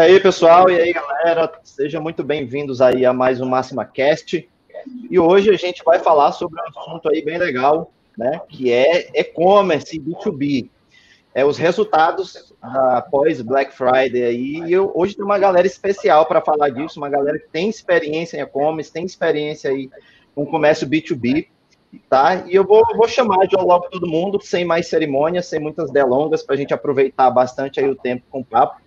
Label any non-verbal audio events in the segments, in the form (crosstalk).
aí, pessoal, e aí, galera, sejam muito bem-vindos aí a mais um Máxima Cast. E hoje a gente vai falar sobre um assunto aí bem legal, né, que é e-commerce B2B. É os resultados após Black Friday aí. E eu, hoje tem uma galera especial para falar disso, uma galera que tem experiência em e-commerce, tem experiência aí com comércio B2B tá? E eu vou, vou chamar de logo todo mundo, sem mais cerimônias, sem muitas delongas, para a gente aproveitar bastante aí o tempo com o papo.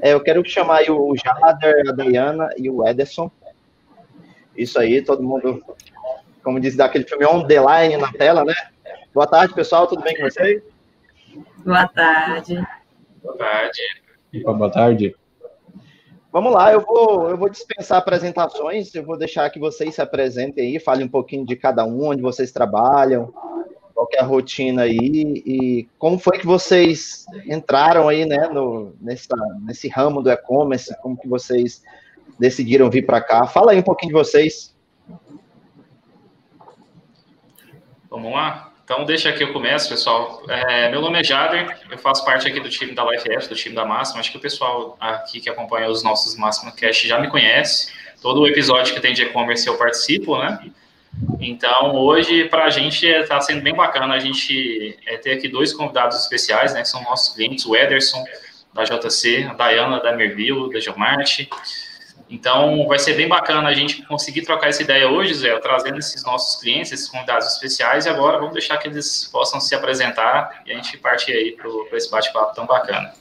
É, eu quero chamar aí o Jader, a Dayana e o Ederson. Isso aí, todo mundo, como diz daquele filme, on the line na tela, né? Boa tarde, pessoal, tudo bem com vocês? Boa tarde. Boa tarde. Boa tarde. Vamos lá, eu vou, eu vou dispensar apresentações, eu vou deixar que vocês se apresentem aí, falem um pouquinho de cada um, onde vocês trabalham, qual é a rotina aí, e como foi que vocês entraram aí, né, no, nessa, nesse ramo do e-commerce, como que vocês decidiram vir para cá. Fala aí um pouquinho de vocês. Vamos lá? Então, deixa que eu começo, pessoal. É, meu nome é Jader, eu faço parte aqui do time da LifeF, do time da Máxima. Acho que o pessoal aqui que acompanha os nossos Máxima Cast já me conhece. Todo episódio que tem de e-commerce eu participo, né? Então, hoje, para a gente, está sendo bem bacana a gente é, ter aqui dois convidados especiais, né? Que são nossos clientes, o Ederson, da JC, a Dayana, da Merville, da Geomarte. Então, vai ser bem bacana a gente conseguir trocar essa ideia hoje, Zé, trazendo esses nossos clientes, esses convidados especiais, e agora vamos deixar que eles possam se apresentar e a gente parte aí para esse bate-papo tão bacana.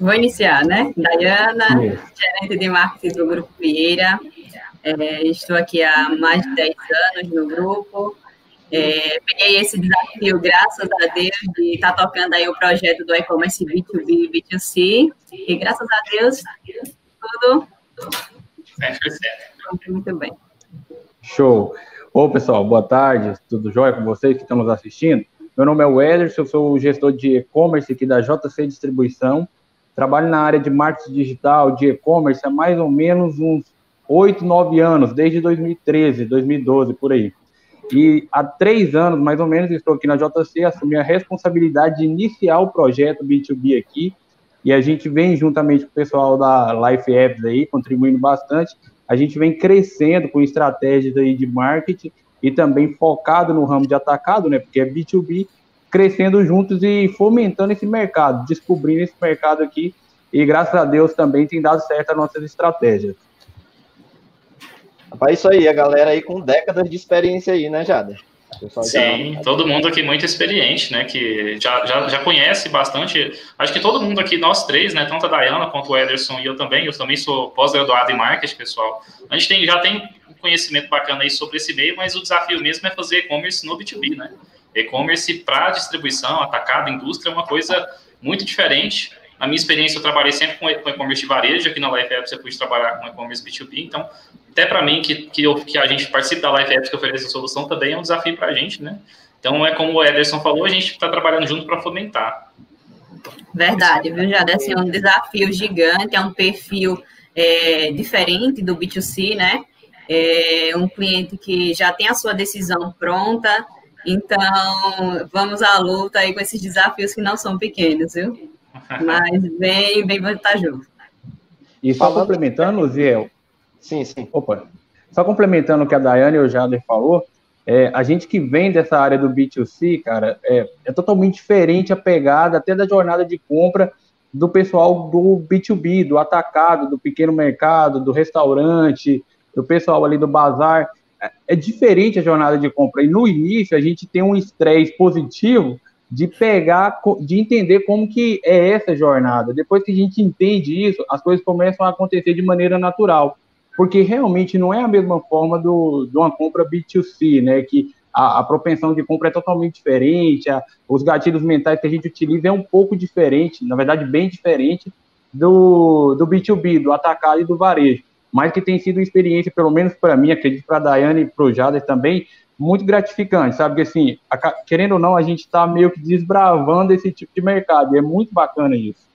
Vou iniciar, né? Dayana, gerente de marketing do Grupo Vieira. É, estou aqui há mais de 10 anos no grupo. É, peguei esse desafio, graças a Deus, de estar tá tocando aí o projeto do e-commerce B2B e B2C. E graças a Deus, tudo. Muito bem. Show. Ô, pessoal, boa tarde. Tudo jóia com vocês que estão nos assistindo? Meu nome é Ederson, eu sou o gestor de e-commerce aqui da JC Distribuição. Trabalho na área de marketing digital, de e-commerce há mais ou menos uns 8, 9 anos, desde 2013, 2012, por aí. E há três anos, mais ou menos, estou aqui na JC, assumi a responsabilidade de iniciar o projeto B2B aqui, e a gente vem juntamente com o pessoal da Life Apps aí, contribuindo bastante, a gente vem crescendo com estratégias aí de marketing e também focado no ramo de atacado, né, porque é B2B, crescendo juntos e fomentando esse mercado, descobrindo esse mercado aqui, e graças a Deus também tem dado certo as nossas estratégias. Rapaz, isso aí, a galera aí com décadas de experiência aí, né, Jada? Sim, já... todo mundo aqui muito experiente, né? Que já, já, já conhece bastante. Acho que todo mundo aqui, nós três, né? Tanto a Dayana quanto o Ederson e eu também. Eu também sou pós-graduado em marketing, pessoal. A gente tem, já tem um conhecimento bacana aí sobre esse meio, mas o desafio mesmo é fazer e-commerce no B2B, né? E-commerce para distribuição, atacado, indústria é uma coisa muito diferente. Na minha experiência, eu trabalhei sempre com e-commerce de varejo. Aqui na Life Apps eu pude trabalhar com e-commerce B2B. Então, até para mim, que, que, eu, que a gente participe da Life Apps que oferece a solução, também é um desafio para a gente, né? Então, é como o Ederson falou, a gente está trabalhando junto para fomentar. Verdade, viu, Jade? Assim, é um desafio gigante, é um perfil é, diferente do B2C, né? É um cliente que já tem a sua decisão pronta, então vamos à luta aí com esses desafios que não são pequenos, viu? Mas bem, bem vantajoso. E só Falando... complementando, Ziel. Sim, sim. Opa. Só complementando o que a Daiane e o Jader falou, é, a gente que vem dessa área do B2C, cara, é, é totalmente diferente a pegada até da jornada de compra do pessoal do B2B, do atacado, do pequeno mercado, do restaurante, do pessoal ali do bazar. É, diferente a jornada de compra. E no início a gente tem um estresse positivo de pegar, de entender como que é essa jornada. Depois que a gente entende isso, as coisas começam a acontecer de maneira natural, porque realmente não é a mesma forma do, de uma compra B2C, né, que a, a propensão de compra é totalmente diferente, a, os gatilhos mentais que a gente utiliza é um pouco diferente, na verdade bem diferente do, do B2B, do atacado e do varejo, mas que tem sido uma experiência, pelo menos para mim, acredito para a Daiane e para o Jader também, muito gratificante, sabe? Que assim, a, querendo ou não, a gente está meio que desbravando esse tipo de mercado, e é muito bacana isso.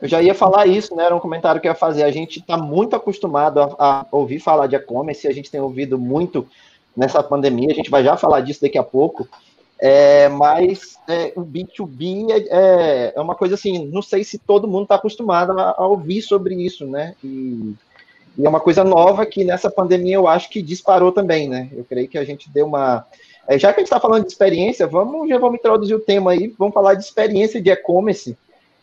Eu já ia falar isso, né? Era um comentário que eu ia fazer. A gente está muito acostumado a, a, ouvir falar de e-commerce, a gente tem ouvido muito nessa pandemia, a gente vai já falar disso daqui a pouco. É, mas é, o B2B é, é, é, uma coisa assim, não sei se todo mundo está acostumado a, a, ouvir sobre isso, né? E, e, é uma coisa nova que nessa pandemia eu acho que disparou também, né? Eu creio que a gente deu uma. É, já que a gente está falando de experiência, vamos já vamos introduzir o tema aí, vamos falar de experiência de e-commerce,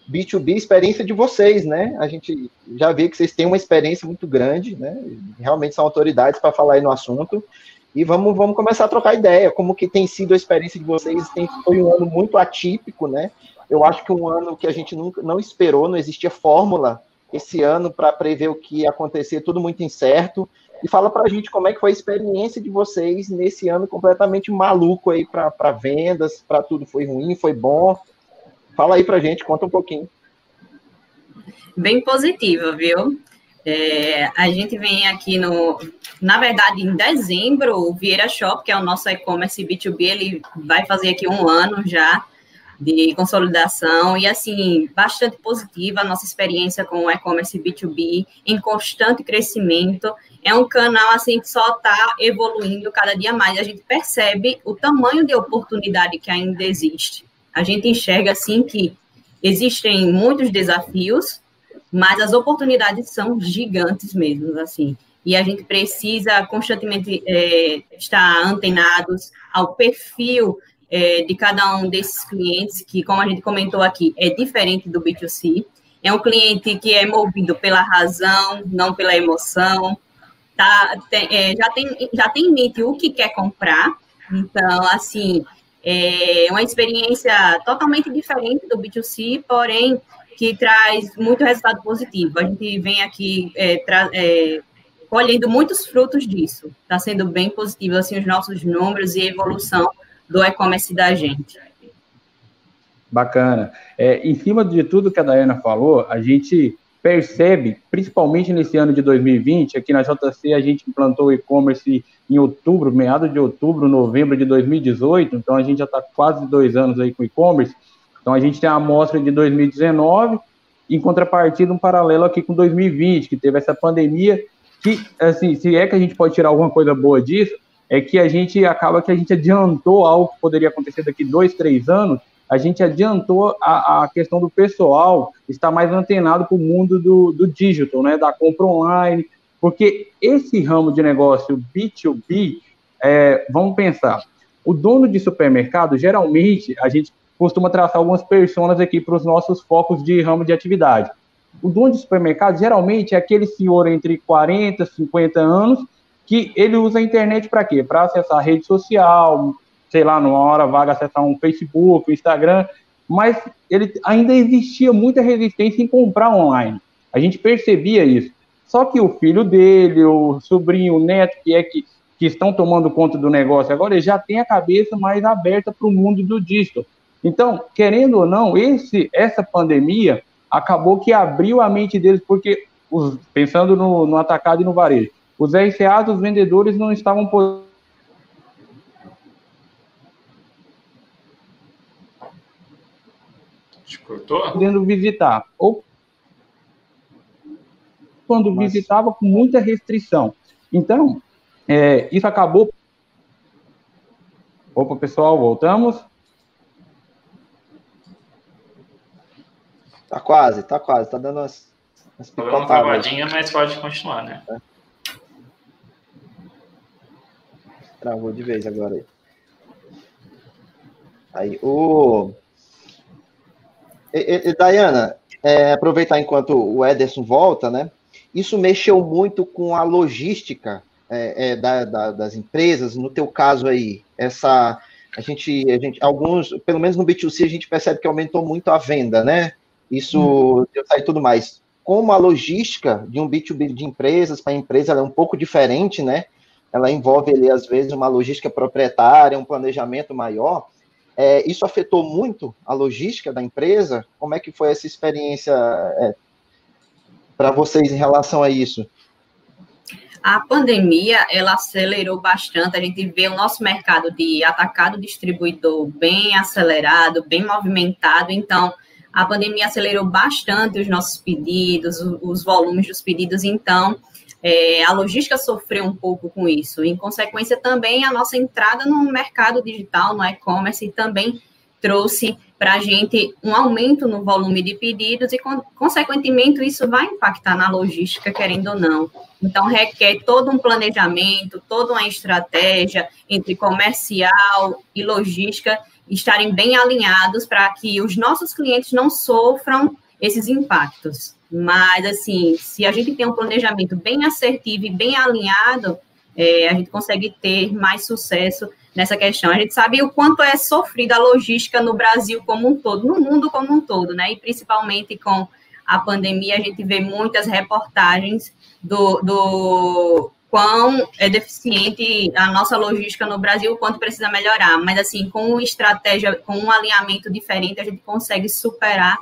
B2B, experiência de vocês, né? A gente já vê que vocês têm uma experiência muito grande, né? Realmente são autoridades para falar aí no assunto. E vamos, vamos começar a trocar ideia, como que tem sido a experiência de vocês. Tem, foi um ano muito atípico, né? Eu acho que um ano que a gente nunca não esperou, não existia fórmula esse ano para prever o que ia acontecer, tudo muito incerto. E fala para a gente como é que foi a experiência de vocês nesse ano completamente maluco aí para vendas, para tudo. Foi ruim, foi bom? Fala aí para a gente, conta um pouquinho. Bem positiva, viu? É, a gente vem aqui no. Na verdade, em dezembro, o Vieira Shop, que é o nosso e-commerce B2B, ele vai fazer aqui um ano já de consolidação e, assim, bastante positiva a nossa experiência com o e-commerce B2B, em constante crescimento. É um canal, assim, que só está evoluindo cada dia mais. A gente percebe o tamanho de oportunidade que ainda existe. A gente enxerga, assim, que existem muitos desafios, mas as oportunidades são gigantes mesmo, assim. E a gente precisa constantemente é, estar antenados ao perfil é, de cada um desses clientes, que, como a gente comentou aqui, é diferente do B2C. É um cliente que é movido pela razão, não pela emoção. Tá, tem, é, já, tem, já tem em mente o que quer comprar. Então, assim, é uma experiência totalmente diferente do B2C, porém que traz muito resultado positivo. A gente vem aqui é, é, colhendo muitos frutos disso. Está sendo bem positivo assim os nossos números e evolução do e-commerce da gente. Bacana. É, em cima de tudo que a Dayana falou, a gente percebe, principalmente nesse ano de 2020, aqui na JC a gente implantou o e-commerce em outubro, meados de outubro, novembro de 2018, então a gente já está quase dois anos aí com e-commerce, então a gente tem a amostra de 2019, em contrapartida um paralelo aqui com 2020, que teve essa pandemia, que, assim, se é que a gente pode tirar alguma coisa boa disso, é que a gente acaba que a gente adiantou algo que poderia acontecer daqui dois, três anos, a gente adiantou a, a questão do pessoal estar mais antenado para o mundo do, do digital, né, da compra online, porque esse ramo de negócio B2B, é, vamos pensar, o dono de supermercado, geralmente, a gente costuma traçar algumas personas aqui para os nossos focos de ramo de atividade. O dono de supermercado, geralmente, é aquele senhor entre 40 50 anos que ele usa a internet para quê? Para acessar a rede social, sei lá, numa hora vaga acessar um Facebook, um Instagram, mas ele ainda existia muita resistência em comprar online. A gente percebia isso. Só que o filho dele, o sobrinho, o neto, que é que, que estão tomando conta do negócio agora, ele já tem a cabeça mais aberta para o mundo do digital. Então, querendo ou não, esse, essa pandemia acabou que abriu a mente deles, porque, os, pensando no, no atacado e no varejo, os RCAs, os vendedores, não estavam podendo visitar. Ou quando Mas... visitava com muita restrição. Então, é, isso acabou. Opa, pessoal, voltamos. Tá quase, tá quase, tá dando umas, umas Tô dando uma travadinha, mas pode continuar, né? É. Travou de vez agora aí. Aí, o... E, e, Dayana, é, aproveitar enquanto o Ederson volta, né? Isso mexeu muito com a logística é, é, da, da, das empresas. No teu caso aí, essa a gente, a gente, alguns, pelo menos no B2C, a gente percebe que aumentou muito a venda, né? Isso hum. e tudo mais. Como a logística de um B2B de empresas para empresa é um pouco diferente, né? Ela envolve ali, às vezes, uma logística proprietária, um planejamento maior. É, isso afetou muito a logística da empresa? Como é que foi essa experiência é, para vocês em relação a isso? A pandemia, ela acelerou bastante, a gente vê o nosso mercado de atacado distribuidor bem acelerado, bem movimentado, então a pandemia acelerou bastante os nossos pedidos, os volumes dos pedidos, então é, a logística sofreu um pouco com isso. Em consequência, também a nossa entrada no mercado digital, no e-commerce, também trouxe para a gente um aumento no volume de pedidos e, consequentemente, isso vai impactar na logística, querendo ou não. Então, requer todo um planejamento, toda uma estratégia entre comercial e logística estarem bem alinhados para que os nossos clientes não sofram esses impactos. Mas, assim, se a gente tem um planejamento bem assertivo e bem alinhado, é, a gente consegue ter mais sucesso nessa questão. A gente sabe o quanto é sofrida a logística no Brasil como um todo, no mundo como um todo, né? E principalmente com a pandemia, a gente vê muitas reportagens do, do quão é deficiente a nossa logística no Brasil, o quanto precisa melhorar. Mas, assim, com uma estratégia, com um alinhamento diferente, a gente consegue superar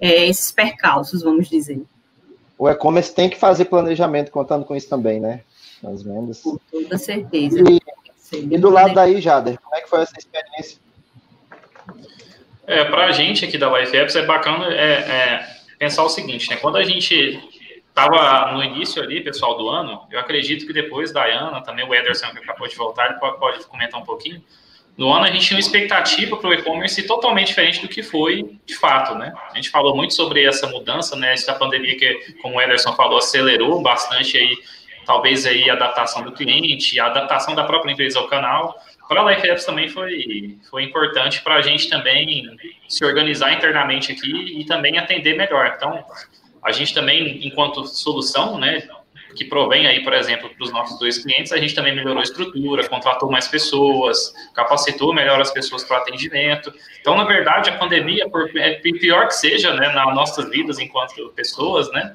é, esses percalços, vamos dizer. O e-commerce tem que fazer planejamento contando com isso também, né? Nas vendas. Com toda certeza. E, e do lado daí, Jader, como é que foi essa experiência? É, para a gente aqui da Life Apps é bacana é, é, pensar o seguinte, né? Quando a gente estava no início ali, pessoal, do ano, eu acredito que depois da Ana, também o Ederson que acabou de voltar, ele pode, pode comentar um pouquinho. No ano a gente tinha uma expectativa para o e-commerce totalmente diferente do que foi de fato, né? A gente falou muito sobre essa mudança, né? Essa pandemia que, como o Ederson falou, acelerou bastante aí, talvez aí a adaptação do cliente, a adaptação da própria empresa ao canal. Para a LifeApps também foi, foi importante para a gente também se organizar internamente aqui e também atender melhor. Então, a gente também, enquanto solução, né, que provém aí, por exemplo, para os nossos dois clientes, a gente também melhorou a estrutura, contratou mais pessoas, capacitou melhor as pessoas para o atendimento. Então, na verdade, a pandemia, por é, pior que seja, né, nas nossas vidas enquanto pessoas, né,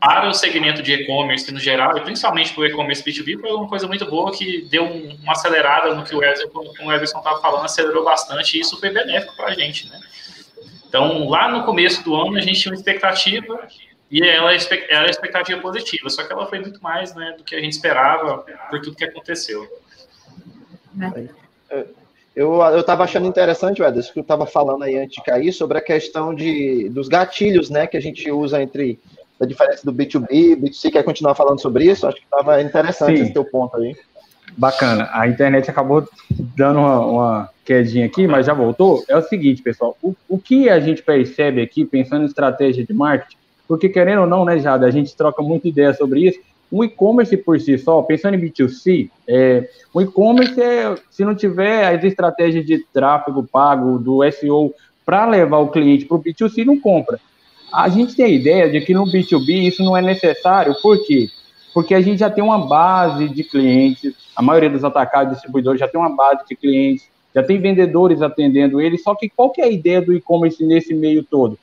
para o segmento de e-commerce no geral, e principalmente para o e-commerce B2B, foi uma coisa muito boa que deu uma acelerada no que o Everson estava falando, acelerou bastante, e isso foi benéfico para a gente, né. Então, lá no começo do ano, a gente tinha uma expectativa e ela era a expectativa positiva, só que ela foi muito mais né, do que a gente esperava por tudo que aconteceu. É. Eu estava achando interessante, Ederson, que eu estava falando aí antes de cair, sobre a questão de, dos gatilhos né, que a gente usa entre a diferença do B2B, B2C, quer continuar falando sobre isso? Acho que estava interessante Sim. esse teu ponto aí. Bacana. A internet acabou dando uma, uma, quedinha aqui, mas já voltou. É o seguinte, pessoal. O, o que a gente percebe aqui, pensando em estratégia de marketing, porque querendo ou não, né, Jada, a gente troca muita ideia sobre isso. Um e-commerce por si só, pensando em B2C, é, o e-commerce, é, se não tiver as estratégias de tráfego pago, do SEO, para levar o cliente para o B2C, não compra. A gente tem a ideia de que no B2B isso não é necessário, por quê? Porque a gente já tem uma base de clientes, a maioria dos atacados distribuidores já tem uma base de clientes, já tem vendedores atendendo eles, só que qual que é a ideia do e-commerce nesse meio todo?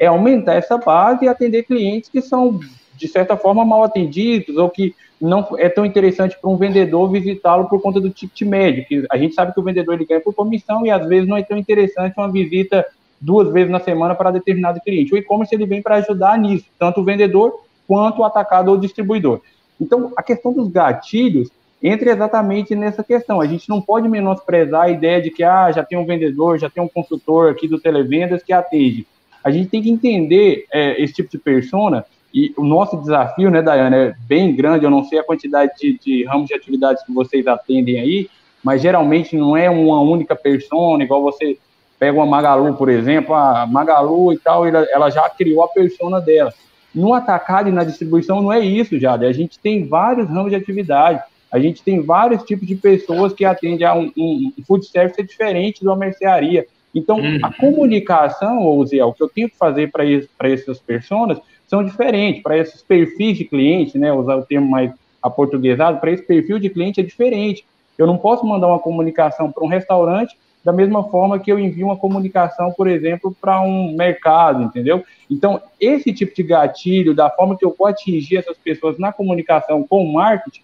É aumentar essa base e atender clientes que são, de certa forma, mal atendidos ou que não é tão interessante para um vendedor visitá-lo por conta do ticket médio, que a gente sabe que o vendedor ele ganha por comissão e às vezes não é tão interessante uma visita duas vezes na semana para determinado cliente. O e-commerce ele vem para ajudar nisso, tanto o vendedor quanto o atacado ou distribuidor. Então, a questão dos gatilhos entra exatamente nessa questão. A gente não pode menosprezar a ideia de que ah, já tem um vendedor, já tem um consultor aqui do Televendas que atende. A gente tem que entender é, esse tipo de persona e o nosso desafio, né, Dayana, é bem grande. Eu não sei a quantidade de, de ramos de atividades que vocês atendem aí, mas geralmente não é uma única persona, igual você pega uma Magalu, por exemplo, a Magalu e tal, ela, ela já criou a persona dela. No atacado e na distribuição não é isso, já. A gente tem vários ramos de atividade. A gente tem vários tipos de pessoas que atendem a um, um, um food service diferente de uma mercearia. Então, uhum. a comunicação, ou Zé, o que eu tenho que fazer para essas pessoas são diferentes. Para esses perfis de cliente, né, usar o termo mais aportuguesado, para esse perfil de cliente é diferente. Eu não posso mandar uma comunicação para um restaurante da mesma forma que eu envio uma comunicação, por exemplo, para um mercado, entendeu? Então, esse tipo de gatilho, da forma que eu vou atingir essas pessoas na comunicação com o marketing,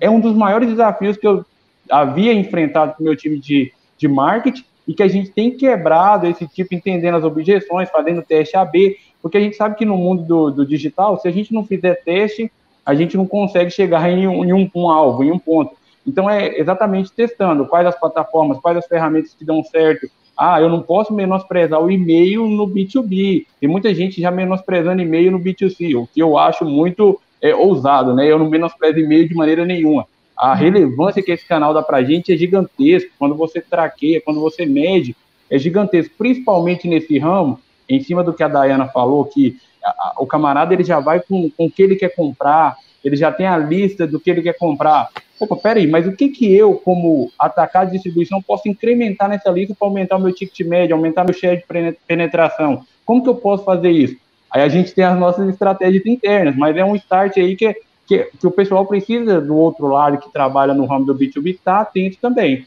é um dos maiores desafios que eu havia enfrentado com o meu time de, de marketing e que a gente tem quebrado esse tipo, entendendo as objeções, fazendo teste AB, porque a gente sabe que no mundo do, do digital, se a gente não fizer teste, a gente não consegue chegar em um, em um, um alvo, em um ponto. Então, é exatamente testando quais as plataformas, quais as ferramentas que dão certo. Ah, eu não posso menosprezar o e-mail no B2B. Tem muita gente já menosprezando e-mail no B2C, o que eu acho muito é, ousado, né? Eu não menosprezo e-mail de maneira nenhuma. A relevância que esse canal dá para a gente é gigantesca. Quando você traqueia, quando você mede, é gigantesco, principalmente nesse ramo, em cima do que a Dayana falou, que a, a, o camarada ele já vai com, com o que ele quer comprar, ele já tem a lista do que ele quer comprar. Opa, peraí, mas o que, que eu, como atacar de distribuição, posso incrementar nessa lista para aumentar o meu ticket médio, aumentar meu share de penetração? Como que eu posso fazer isso? Aí a gente tem as nossas estratégias internas, mas é um start aí que, que, que o pessoal precisa do outro lado que trabalha no ramo do B2B estar tá atento também.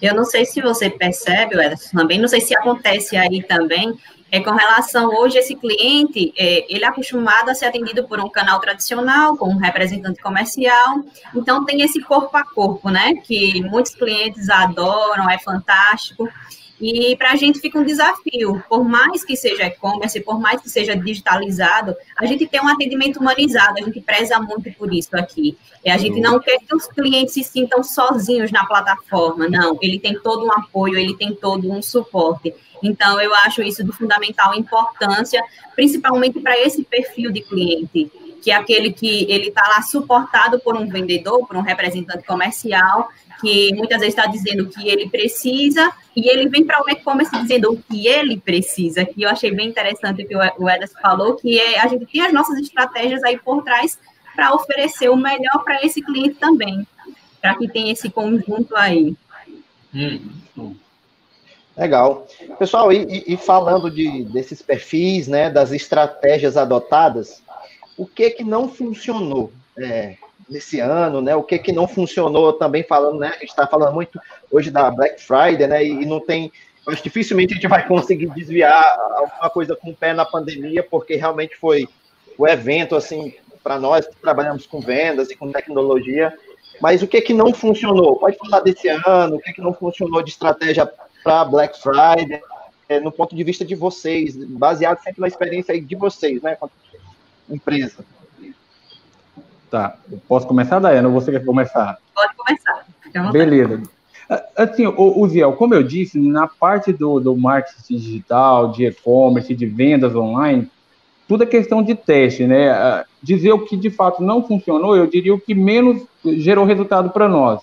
Eu não sei se você percebe, Ederson, também, não sei se acontece aí também, é com relação hoje esse cliente, é, ele é acostumado a ser atendido por um canal tradicional, com um representante comercial, então tem esse corpo a corpo, né, que muitos clientes adoram, é fantástico, e para a gente fica um desafio, por mais que seja e-commerce, por mais que seja digitalizado, a gente tem um atendimento humanizado, a gente preza muito por isso aqui. E a gente não quer que os clientes se sintam sozinhos na plataforma, não. Ele tem todo um apoio, ele tem todo um suporte. Então, eu acho isso de fundamental importância, principalmente para esse perfil de cliente que é aquele que ele está lá suportado por um vendedor, por um representante comercial, que muitas vezes está dizendo o que ele precisa, e ele vem para o e-commerce dizendo o que ele precisa, que eu achei bem interessante o que o Ederson falou, que é a gente tem as nossas estratégias aí por trás para oferecer o melhor para esse cliente também, para que tenha esse conjunto aí. Hum. Legal. Pessoal, e, e, falando de, desses perfis, né, das estratégias adotadas, o que que não funcionou é, nesse ano, né? O que que não funcionou também falando, né? A gente está falando muito hoje da Black Friday, né? E, não tem, acho dificilmente a gente vai conseguir desviar alguma coisa com o pé na pandemia, porque realmente foi o evento assim para nós que trabalhamos com vendas e com tecnologia. Mas o que que não funcionou? Pode falar desse ano, o que que não funcionou de estratégia para Black Friday, é, no ponto de vista de vocês, baseado sempre na experiência de vocês, né? empresa. Tá. Posso começar, Dayana, ou você quer começar? Pode começar. Beleza. Assim, o, o Ziel, como eu disse, na parte do, do marketing digital, de e-commerce, de vendas online, tudo é questão de teste, né? Dizer o que de fato não funcionou, eu diria o que menos gerou resultado para nós.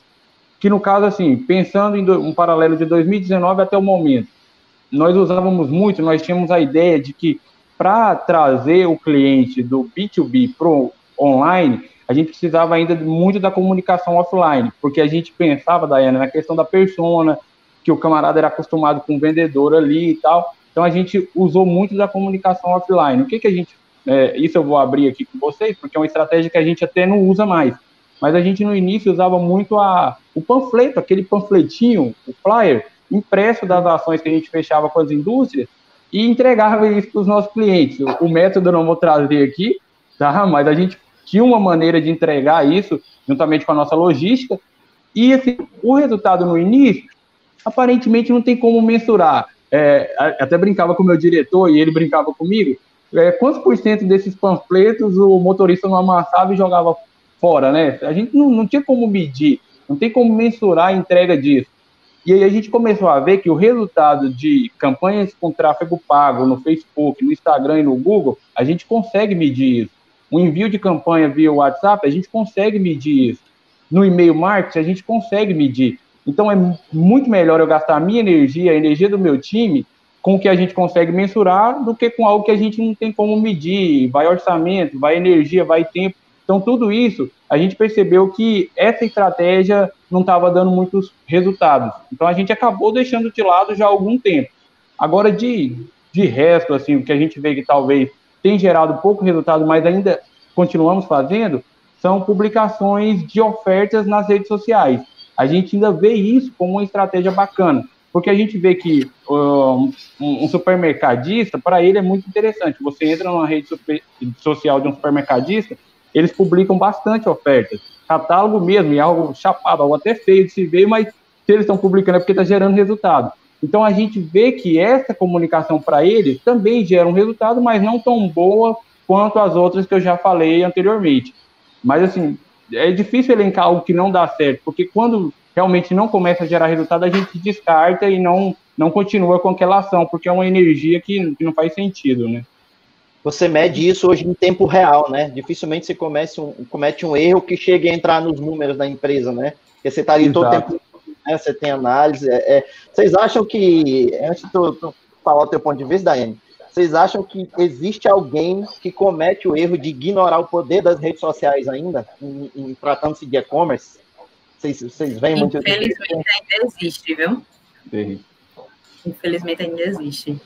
Que no caso, assim, pensando em um paralelo de 2019 até o momento, nós usávamos muito, nós tínhamos a ideia de que para trazer o cliente do B2B para o online, a gente precisava ainda muito da comunicação offline, porque a gente pensava, Daiane, na questão da persona, que o camarada era acostumado com o vendedor ali e tal. Então a gente usou muito da comunicação offline. O que, que a gente. É, isso eu vou abrir aqui com vocês, porque é uma estratégia que a gente até não usa mais. Mas a gente no início usava muito a, o panfleto, aquele panfletinho, o flyer, impresso das ações que a gente fechava com as indústrias, e entregava isso para os nossos clientes. O, método eu não vou trazer aqui, tá? mas a gente tinha uma maneira de entregar isso juntamente com a nossa logística. E assim, o resultado no início, aparentemente não tem como mensurar. É, até brincava com o meu diretor e ele brincava comigo. É, quantos por cento desses panfletos o motorista não amassava e jogava fora, né? A gente não, não tinha como medir, não tem como mensurar a entrega disso. E aí a gente começou a ver que o resultado de campanhas com tráfego pago no Facebook, no Instagram e no Google, a gente consegue medir isso. O envio de campanha via WhatsApp, a gente consegue medir isso. No e-mail marketing, a gente consegue medir. Então é muito melhor eu gastar a minha energia, a energia do meu time, com o que a gente consegue mensurar, do que com algo que a gente não tem como medir. Vai orçamento, vai energia, vai tempo. Então, tudo isso, a gente percebeu que essa estratégia não estava dando muitos resultados. Então, a gente acabou deixando de lado já há algum tempo. Agora, de, de resto, assim, o que a gente vê que talvez tem gerado pouco resultado, mas ainda continuamos fazendo, são publicações de ofertas nas redes sociais. A gente ainda vê isso como uma estratégia bacana, porque a gente vê que um, um supermercadista, para ele é muito interessante. Você entra numa rede social de um supermercadista, eles publicam bastante ofertas. Catálogo mesmo, é algo chapado, algo até feio de se ver, mas se eles estão publicando é porque está gerando resultado. Então a gente vê que essa comunicação para eles também gera um resultado, mas não tão boa quanto as outras que eu já falei anteriormente. Mas assim, é difícil elencar algo que não dá certo, porque quando realmente não começa a gerar resultado, a gente descarta e não, não continua com aquela ação, porque é uma energia que, que não faz sentido, né? você mede isso hoje em tempo real, né? Dificilmente você comete um, comete um erro que chegue a entrar nos números da empresa, né? Porque você está ali Exato. todo tempo, né? você tem análise. É, é. Vocês acham que, antes de tu, falar o teu ponto de vista, Daiane, vocês acham que existe alguém que comete o erro de ignorar o poder das redes sociais ainda, em, em tratando-se de e-commerce? Vocês, vocês veem muito Infelizmente ainda existe, viu? Sim. Infelizmente ainda existe.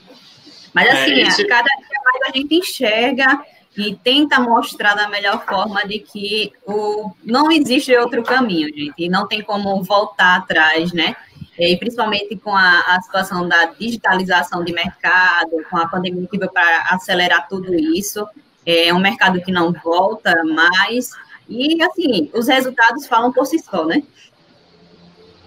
Mas é, assim, é, esse... cada dia mais a gente enxerga e tenta mostrar da melhor forma de que o, não existe outro caminho, gente, e não tem como voltar atrás, né? E principalmente com a, a situação da digitalização de mercado, com a pandemia que veio para acelerar tudo isso, é um mercado que não volta mais, e assim, os resultados falam por si só, né?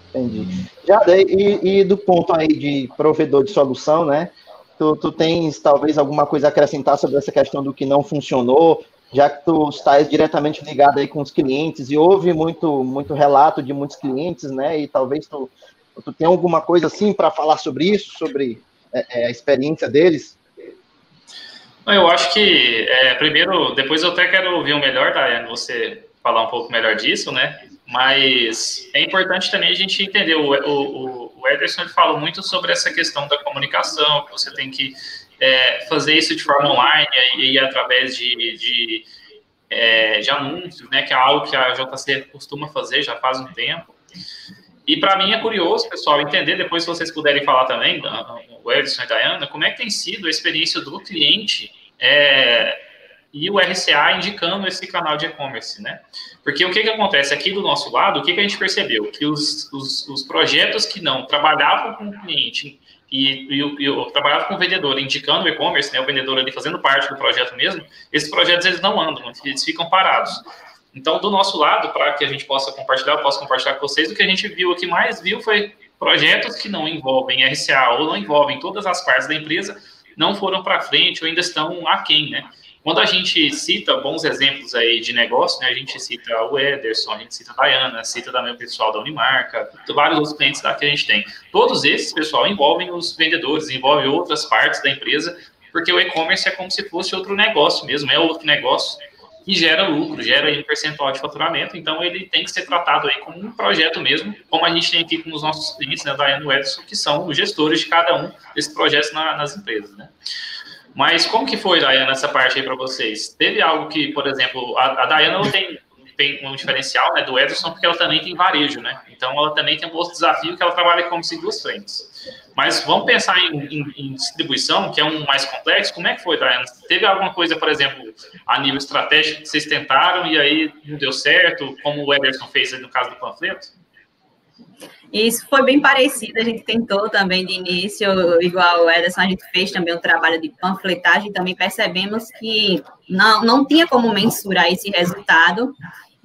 Entendi. Já, e, e do ponto aí de provedor de solução, né? Tu, tu tens talvez alguma coisa a acrescentar sobre essa questão do que não funcionou, já que tu estás diretamente ligado aí com os clientes e houve muito, muito relato de muitos clientes, né? E talvez tu, tu tenha alguma coisa assim para falar sobre isso, sobre é, é, a experiência deles? Eu acho que, é, primeiro, depois eu até quero ouvir o melhor, Daiane, você falar um pouco melhor disso, né? Mas é importante também a gente entender, o, o Ederson ele fala muito sobre essa questão da comunicação, que você tem que é, fazer isso de forma online e, e através de, de, é, de, anúncios, né, que é algo que a JC costuma fazer já faz um tempo. E para mim é curioso, pessoal, entender, depois se vocês puderem falar também, o Ederson e a Diana, como é que tem sido a experiência do cliente é, e o RCA indicando esse canal de e-commerce, né? Porque o que, que acontece aqui do nosso lado, o que, que a gente percebeu? Que os, os, os projetos que não trabalhavam com o cliente e, e, e eu trabalhava com o vendedor indicando o e-commerce, né, o vendedor ali fazendo parte do projeto mesmo, esses projetos eles não andam, eles ficam parados. Então, do nosso lado, para que a gente possa compartilhar, eu posso compartilhar com vocês, o que a gente viu, o que mais viu foi projetos que não envolvem RCA ou não envolvem todas as partes da empresa, não foram para frente ou ainda estão aquém, né? Quando a gente cita bons exemplos aí de negócio, né, a gente cita o Ederson, a gente cita a Diana, cita também o pessoal da Unimarca, vários outros clientes que a gente tem. Todos esses, pessoal, envolvem os vendedores, envolvem outras partes da empresa, porque o e-commerce é como se fosse outro negócio mesmo, é outro negócio que gera lucro, gera um percentual de faturamento, então ele tem que ser tratado aí como um projeto mesmo, como a gente tem aqui com os nossos clientes, né, Diana e o Edson, que são os gestores de cada um desses projetos na, nas empresas, né? Mas como que foi, Dayana, essa parte aí para vocês? Teve algo que, por exemplo, a, a Dayana tem, tem um diferencial né, do Ederson, porque ela também tem varejo, né? Então ela também tem um outro desafio que ela trabalha como se duas frentes. Mas vamos pensar em, em, em, distribuição, que é um mais complexo. Como é que foi, Dayana? Teve alguma coisa, por exemplo, a nível estratégico que vocês tentaram e aí não deu certo, como o Ederson fez no caso do panfleto? Isso foi bem parecido, a gente tentou também de início, igual o Ederson, a gente fez também um trabalho de panfletagem, também percebemos que não, não tinha como mensurar esse resultado,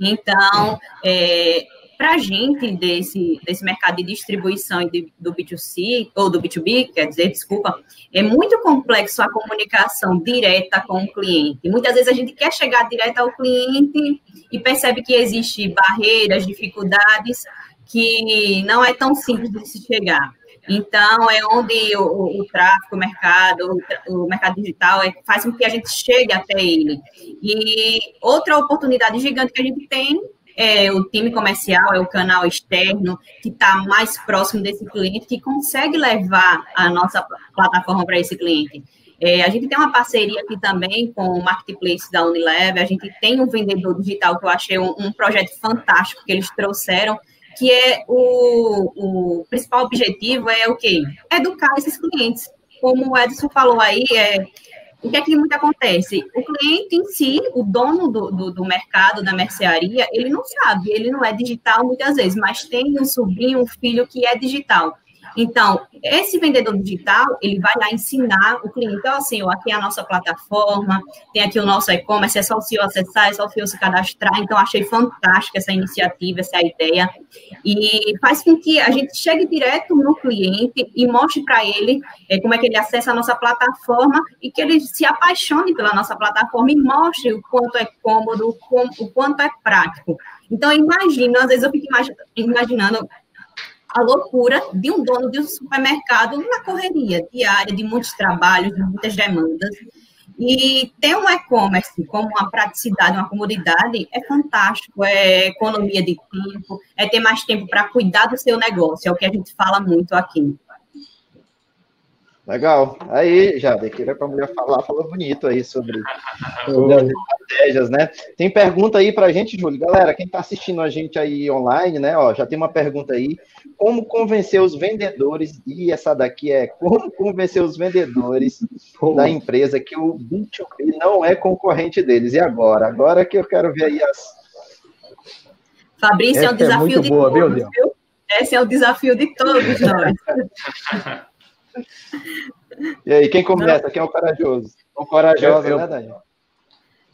então, é, para a gente desse, desse mercado de distribuição de, do B2C, ou do B2B, quer dizer, desculpa, é muito complexo a comunicação direta com o cliente. Muitas vezes a gente quer chegar direto ao cliente e percebe que existem barreiras, dificuldades, que não é tão simples de se chegar. Então, é onde o, o tráfego, o mercado, o, o, mercado digital é, faz com que a gente chegue até ele. E outra oportunidade gigante que a gente tem é o time comercial, é o canal externo, que está mais próximo desse cliente, que consegue levar a nossa plataforma para esse cliente. É, a gente tem uma parceria aqui também com o Marketplace da Unilever, a gente tem um vendedor digital que eu achei um, um projeto fantástico que eles trouxeram, que é o, o principal objetivo é o quê? Educar esses clientes. Como o Edson falou aí, é, o que é que muito acontece? O cliente em si, o dono do, do, do, mercado, da mercearia, ele não sabe, ele não é digital muitas vezes, mas tem um sobrinho, um filho que é digital. Então, esse vendedor digital, ele vai lá ensinar o cliente, então, assim, aqui é a nossa plataforma, tem aqui o nosso e-commerce, é só o senhor acessar, é só o senhor se cadastrar, então, achei fantástica essa iniciativa, essa ideia, e faz com que a gente chegue direto no cliente e mostre para ele é, como é que ele acessa a nossa plataforma e que ele se apaixone pela nossa plataforma e mostre o quanto é cômodo, o quanto é prático. Então, imagino, às vezes eu fico imaginando a loucura de um dono de um supermercado na correria diária, de muitos trabalhos, de muitas demandas. E ter um e-commerce como uma praticidade, uma comodidade, é fantástico, é economia de tempo, é ter mais tempo para cuidar do seu negócio, é o que a gente fala muito aqui. Legal. Aí, já, que era para a mulher falar, falou bonito aí sobre, sobre as estratégias, né? Tem pergunta aí para a gente, Júlio. Galera, quem está assistindo a gente aí online, né? Ó, já tem uma pergunta aí. Como convencer os vendedores, e essa daqui é como convencer os vendedores da empresa que o B2B não é concorrente deles. E agora? Agora que eu quero ver aí as. Fabrício, essa é um é desafio é de boa, todos, viu? Esse é o desafio de todos nós. (laughs) E aí, quem começa? Quem é o corajoso? O corajoso, eu, né, Daniel?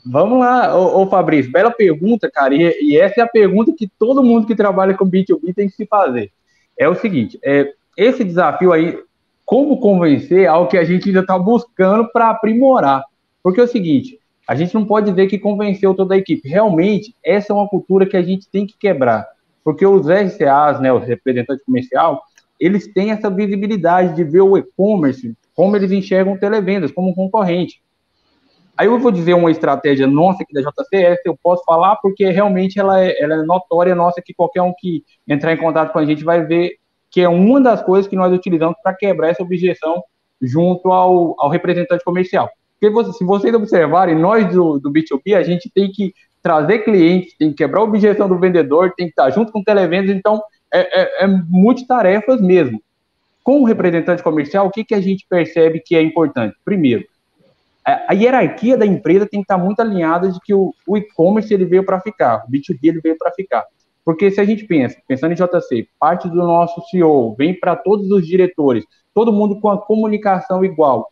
Vamos lá, ô, ô, Fabrício, bela pergunta, cara, e, e, essa é a pergunta que todo mundo que trabalha com B2B tem que se fazer. É o seguinte, é, esse desafio aí, como convencer, é algo que a gente ainda está buscando para aprimorar. Porque é o seguinte, a gente não pode dizer que convenceu toda a equipe. Realmente, essa é uma cultura que a gente tem que quebrar. Porque os RCAs, né, os representantes comercial, eles têm essa visibilidade de ver o e-commerce, como eles enxergam televendas, como um concorrente. Aí eu vou dizer uma estratégia nossa aqui da JCS, eu posso falar porque realmente ela é, ela é notória nossa, que qualquer um que entrar em contato com a gente vai ver que é uma das coisas que nós utilizamos para quebrar essa objeção junto ao, ao representante comercial. Porque você, se vocês observarem, nós do, do B2B, a gente tem que trazer clientes, tem que quebrar a objeção do vendedor, tem que estar junto com televendas, então é, é, é multitarefas mesmo. Com o representante comercial, o que, que a gente percebe que é importante? Primeiro, a hierarquia da empresa tem que estar muito alinhada de que o, o e-commerce ele veio para ficar, o B2B ele veio para ficar. Porque se a gente pensa, pensando em JC, parte do nosso CEO vem para todos os diretores, todo mundo com a comunicação igual,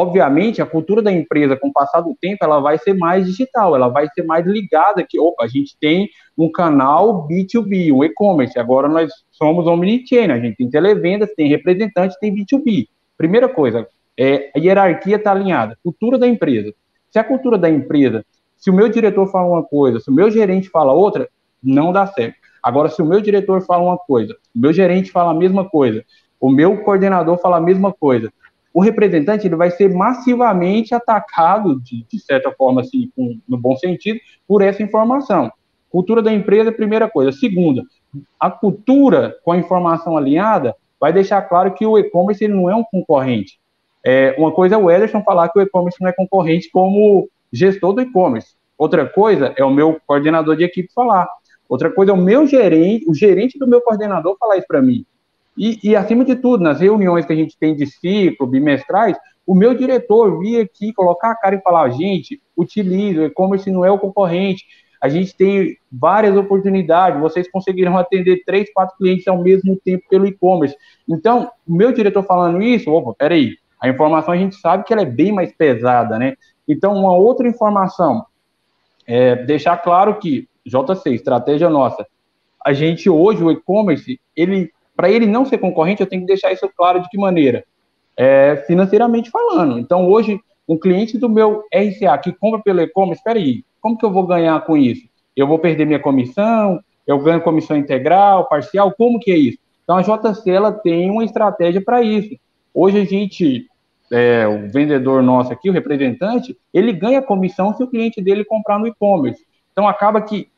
Obviamente, a cultura da empresa, com o passar do tempo, ela vai ser mais digital, ela vai ser mais ligada que, opa, a gente tem um canal B2B, um e-commerce, agora nós somos omnichannel, a gente tem televendas, tem representantes, tem B2B. Primeira coisa, é, a hierarquia está alinhada, cultura da empresa. Se a cultura da empresa, se o meu diretor fala uma coisa, se o meu gerente fala outra, não dá certo. Agora, se o meu diretor fala uma coisa, o meu gerente fala a mesma coisa, o meu coordenador fala a mesma coisa, o representante ele vai ser massivamente atacado, de, de certa forma, assim, com, no bom sentido, por essa informação. Cultura da empresa, primeira coisa. Segunda, a cultura com a informação alinhada vai deixar claro que o e-commerce não é um concorrente. É, uma coisa é o Ederson falar que o e-commerce não é concorrente como gestor do e-commerce. Outra coisa é o meu coordenador de equipe falar. Outra coisa é o meu gerente, o gerente do meu coordenador falar isso para mim. E, e, acima de tudo, nas reuniões que a gente tem de ciclo, bimestrais, o meu diretor via aqui colocar a cara e falar: gente, utilize, o e-commerce não é o concorrente, a gente tem várias oportunidades, vocês conseguiram atender três, quatro clientes ao mesmo tempo pelo e-commerce. Então, o meu diretor falando isso, opa, peraí, a informação a gente sabe que ela é bem mais pesada, né? Então, uma outra informação, é deixar claro que, JC, estratégia nossa, a gente hoje, o e-commerce, ele para ele não ser concorrente, eu tenho que deixar isso claro de que maneira? É, financeiramente falando. Então, hoje, um cliente do meu RCA que compra pelo e-commerce, espera aí, como que eu vou ganhar com isso? Eu vou perder minha comissão? Eu ganho comissão integral, parcial? Como que é isso? Então, a JC ela tem uma estratégia para isso. Hoje, a gente, é, o vendedor nosso aqui, o representante, ele ganha comissão se o cliente dele comprar no e-commerce. Então, acaba que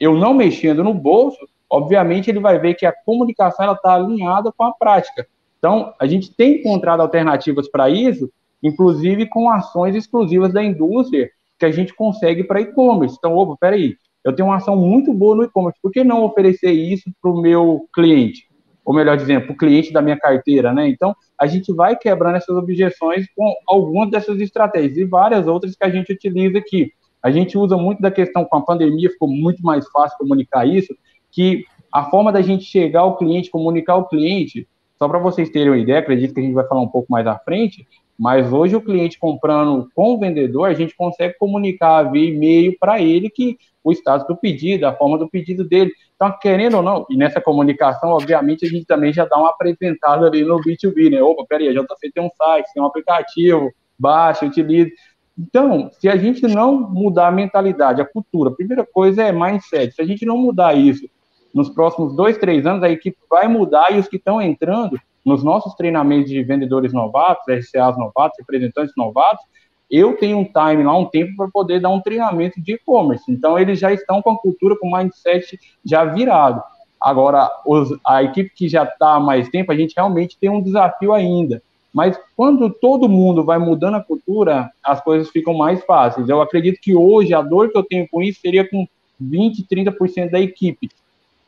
eu não mexendo no bolso, obviamente ele vai ver que a comunicação está alinhada com a prática. Então, a gente tem encontrado alternativas para isso, inclusive com ações exclusivas da indústria que a gente consegue para e-commerce. Então, opa, peraí, eu tenho uma ação muito boa no e-commerce, por que não oferecer isso para o meu cliente? Ou melhor dizendo, para o cliente da minha carteira, né? Então, a gente vai quebrando essas objeções com algumas dessas estratégias e várias outras que a gente utiliza aqui. A gente usa muito da questão com a pandemia, ficou muito mais fácil comunicar isso, que a forma da gente chegar ao cliente, comunicar ao cliente, só para vocês terem uma ideia, acredito que a gente vai falar um pouco mais à frente, mas hoje o cliente comprando com o vendedor, a gente consegue comunicar via e-mail para ele que o status do pedido, a forma do pedido dele. Então, querendo ou não, e nessa comunicação, obviamente, a gente também já dá uma apresentada ali no B2B, né? Opa, peraí, a JC tem um site, tem um aplicativo, baixa, utiliza. Então, se a gente não mudar a mentalidade, a cultura, a primeira coisa é mindset. Se a gente não mudar isso, nos próximos dois, três anos, a equipe vai mudar e os que estão entrando nos nossos treinamentos de vendedores novatos, RCAs novatos, representantes novatos, eu tenho um time lá, um tempo para poder dar um treinamento de e-commerce. Então, eles já estão com a cultura, com o mindset já virado. Agora, os, a equipe que já está há mais tempo, a gente realmente tem um desafio ainda. Mas quando todo mundo vai mudando a cultura, as coisas ficam mais fáceis. Eu acredito que hoje a dor que eu tenho com isso seria com 20, 30% da equipe.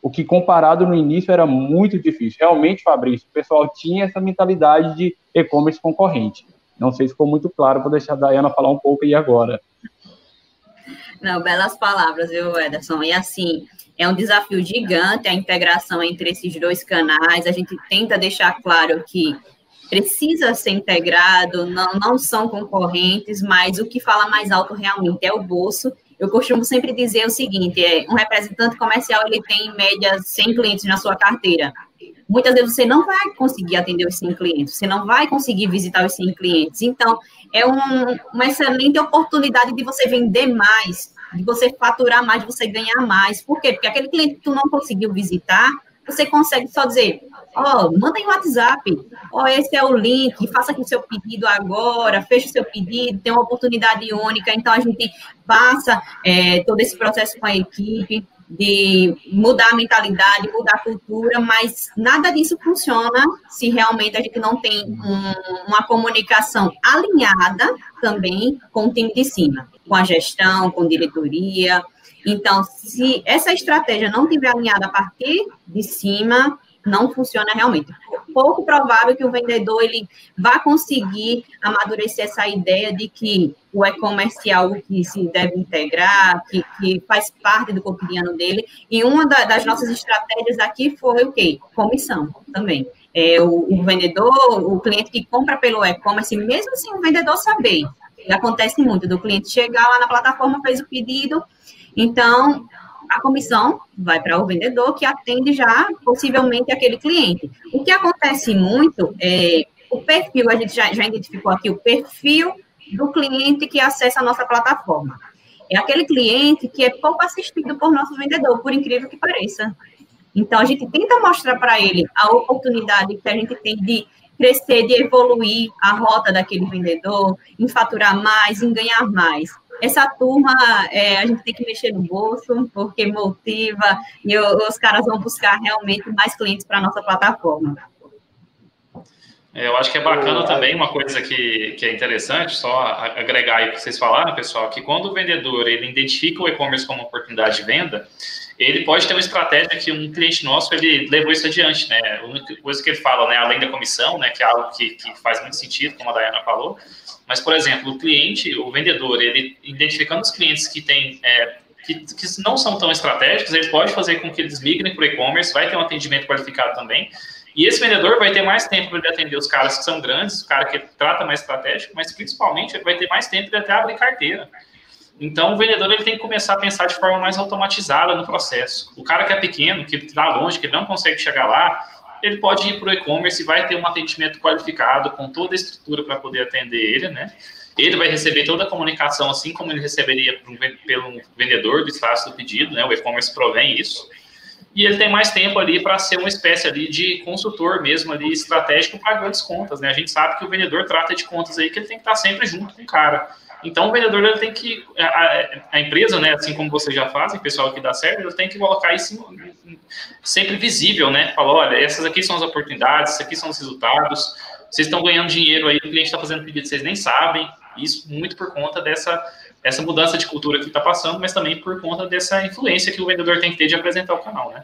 O que comparado no início era muito difícil. Realmente, Fabrício, o pessoal tinha essa mentalidade de e-commerce concorrente. Não sei se ficou muito claro, vou deixar a Dayana falar um pouco aí agora. Não, belas palavras, viu, Ederson? E assim, é um desafio gigante a integração entre esses dois canais. A gente tenta deixar claro que precisa ser integrado, não, não são concorrentes, mas o que fala mais alto realmente é o bolso. Eu costumo sempre dizer o seguinte: é, um representante comercial ele tem em média 100 clientes na sua carteira muitas vezes você não vai conseguir atender os 100 clientes, você não vai conseguir visitar os 100 clientes. Então, é um, uma excelente oportunidade de você vender mais, de você faturar mais, de você ganhar mais. Por quê? Porque aquele cliente que tu não conseguiu visitar, você consegue só dizer, ó, oh, manda em WhatsApp, ó, oh, esse é o link, faça aqui o seu pedido agora, feche o seu pedido, tem uma oportunidade única, então a gente passa é, todo esse processo com a equipe, de mudar a mentalidade, mudar a cultura, mas nada disso funciona se realmente a gente não tem um, uma comunicação alinhada também com o time de cima, com a gestão, com a diretoria. Então, se essa estratégia não estiver alinhada a partir de cima, não funciona realmente. Pouco provável que o vendedor ele vá conseguir amadurecer essa ideia de que o e-commerce é algo que se deve integrar, que, que faz parte do cotidiano dele. E uma da, das nossas estratégias aqui foi o quê? Comissão também. É, o, o vendedor, o cliente que compra pelo e-commerce, mesmo sem o vendedor saber, acontece muito, do cliente chegar lá na plataforma, fez o pedido, então a comissão vai para o vendedor que atende já possivelmente aquele cliente. O que acontece muito é o perfil, a gente já, já identificou aqui o perfil do cliente que acessa a nossa plataforma. É aquele cliente que é pouco assistido por nosso vendedor, por incrível que pareça. Então, a gente tenta mostrar para ele a oportunidade que a gente tem de crescer, de evoluir a rota daquele vendedor, em faturar mais, em ganhar mais essa turma é, a gente tem que mexer no bolso, porque motiva e os caras vão buscar realmente mais clientes para a nossa plataforma. É, eu acho que é bacana também uma coisa que, que é interessante, só agregar aí o que vocês falaram, pessoal, que quando o vendedor ele identifica o e-commerce como oportunidade de venda, ele pode ter uma estratégia que um cliente nosso ele levou isso adiante, né? A única coisa que ele fala, né, além da comissão, né, que é algo que, que faz muito sentido, como a Dayana falou, mas, por exemplo, o cliente, o vendedor, ele identificando os clientes que têm é, que, que, não são tão estratégicos, ele pode fazer com que eles migrem para o e-commerce, vai ter um atendimento qualificado também. E esse vendedor vai ter mais tempo para atender os caras que são grandes, o cara que trata mais estratégico, mas principalmente ele vai ter mais tempo para até abrir carteira. Então, o vendedor ele tem que começar a pensar de forma mais automatizada no processo. O cara que é pequeno, que está longe, que não consegue chegar lá, ele pode ir para o e-commerce e vai ter um atendimento qualificado, com toda a estrutura para poder atender ele, né? Ele vai receber toda a comunicação, assim como ele receberia pelo vendedor do espaço do pedido, né? O e-commerce provém isso. E ele tem mais tempo ali para ser uma espécie ali de consultor mesmo ali estratégico para grandes contas, né? A gente sabe que o vendedor trata de contas aí que ele tem que estar sempre junto com o cara. Então, o vendedor ele tem que. A, a, empresa, né, assim como vocês já fazem, pessoal que dá certo, ele tem que colocar isso sempre visível, né? Falar: olha, essas aqui são as oportunidades, esses aqui são os resultados, vocês estão ganhando dinheiro aí, o cliente está fazendo pedido, vocês nem sabem. Isso muito por conta dessa essa mudança de cultura que está passando, mas também por conta dessa influência que o vendedor tem que ter de apresentar o canal, né?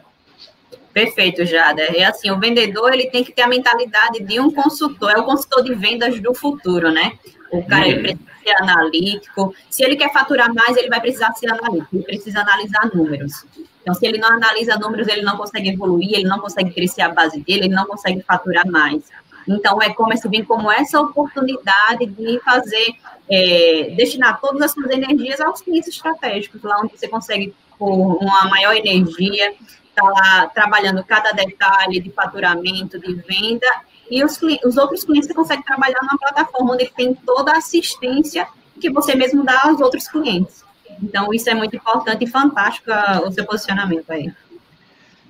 Perfeito, Jada. É assim, o vendedor ele tem que ter a mentalidade de um consultor, é o consultor de vendas do futuro, né? O cara ele precisa ser analítico. Se ele quer faturar mais, ele vai precisar ser analítico, ele precisa analisar números. Então, se ele não analisa números, ele não consegue evoluir, ele não consegue crescer a base dele, ele não consegue faturar mais. Então, o e-commerce vem como essa oportunidade de fazer, é, destinar todas as suas energias aos clientes estratégicos, lá onde você consegue, por uma maior energia, estar tá lá trabalhando cada detalhe de faturamento, de venda e os, os outros clientes você consegue trabalhar numa plataforma onde tem toda a assistência que você mesmo dá aos outros clientes. Então, isso é muito importante e fantástico o seu posicionamento aí.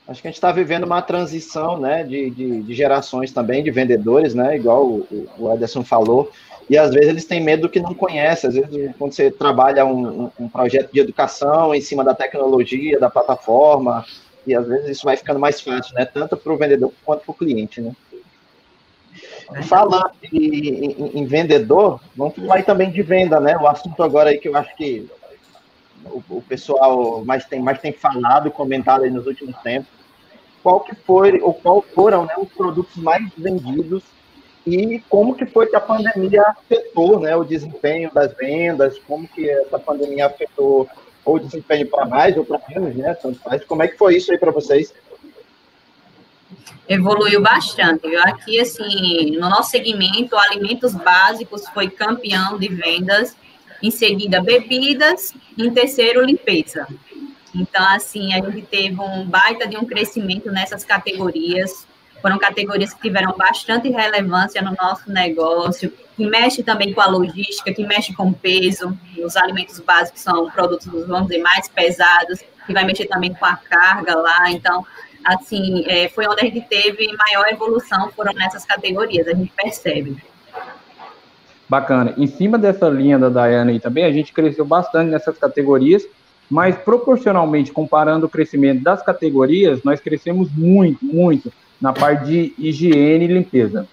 Acho que a gente está vivendo uma transição né, de, de, de, gerações também, de vendedores, né, igual o, o Ederson falou. e às vezes eles têm medo do que não conhece. Às vezes, quando você trabalha um, um projeto de educação em cima da tecnologia, da plataforma, e às vezes isso vai ficando mais fácil, né? Tanto para o vendedor quanto para o cliente, né? Falando em, em, em, vendedor, vamos falar também de venda, né? O assunto agora aí que eu acho que o, o pessoal mais tem, mais tem falado, comentado aí nos últimos tempos. Qual que foi, ou qual foram né, os produtos mais vendidos e como que foi que a pandemia afetou né, o desempenho das vendas, como que essa pandemia afetou ou desempenho para mais ou para menos, né? Tanto. Como é que foi isso aí para vocês? Evoluiu bastante. Aqui, assim, no nosso segmento, alimentos básicos foi campeão de vendas, em seguida bebidas, em terceiro limpeza. Então, assim, a gente teve um baita de um crescimento nessas categorias. Foram categorias que tiveram bastante relevância no nosso negócio, que mexe também com a logística, que mexe com peso. Os alimentos básicos são produtos, vamos dizer, mais pesados, que vai mexer também com a carga lá. Então, assim, é, foi onde a gente teve maior evolução, foram nessas categorias, a gente percebe. Bacana. Em cima dessa linha da Dayana aí também, a gente cresceu bastante nessas categorias, mas proporcionalmente, comparando o crescimento das categorias, nós crescemos muito, muito na parte de higiene e limpeza.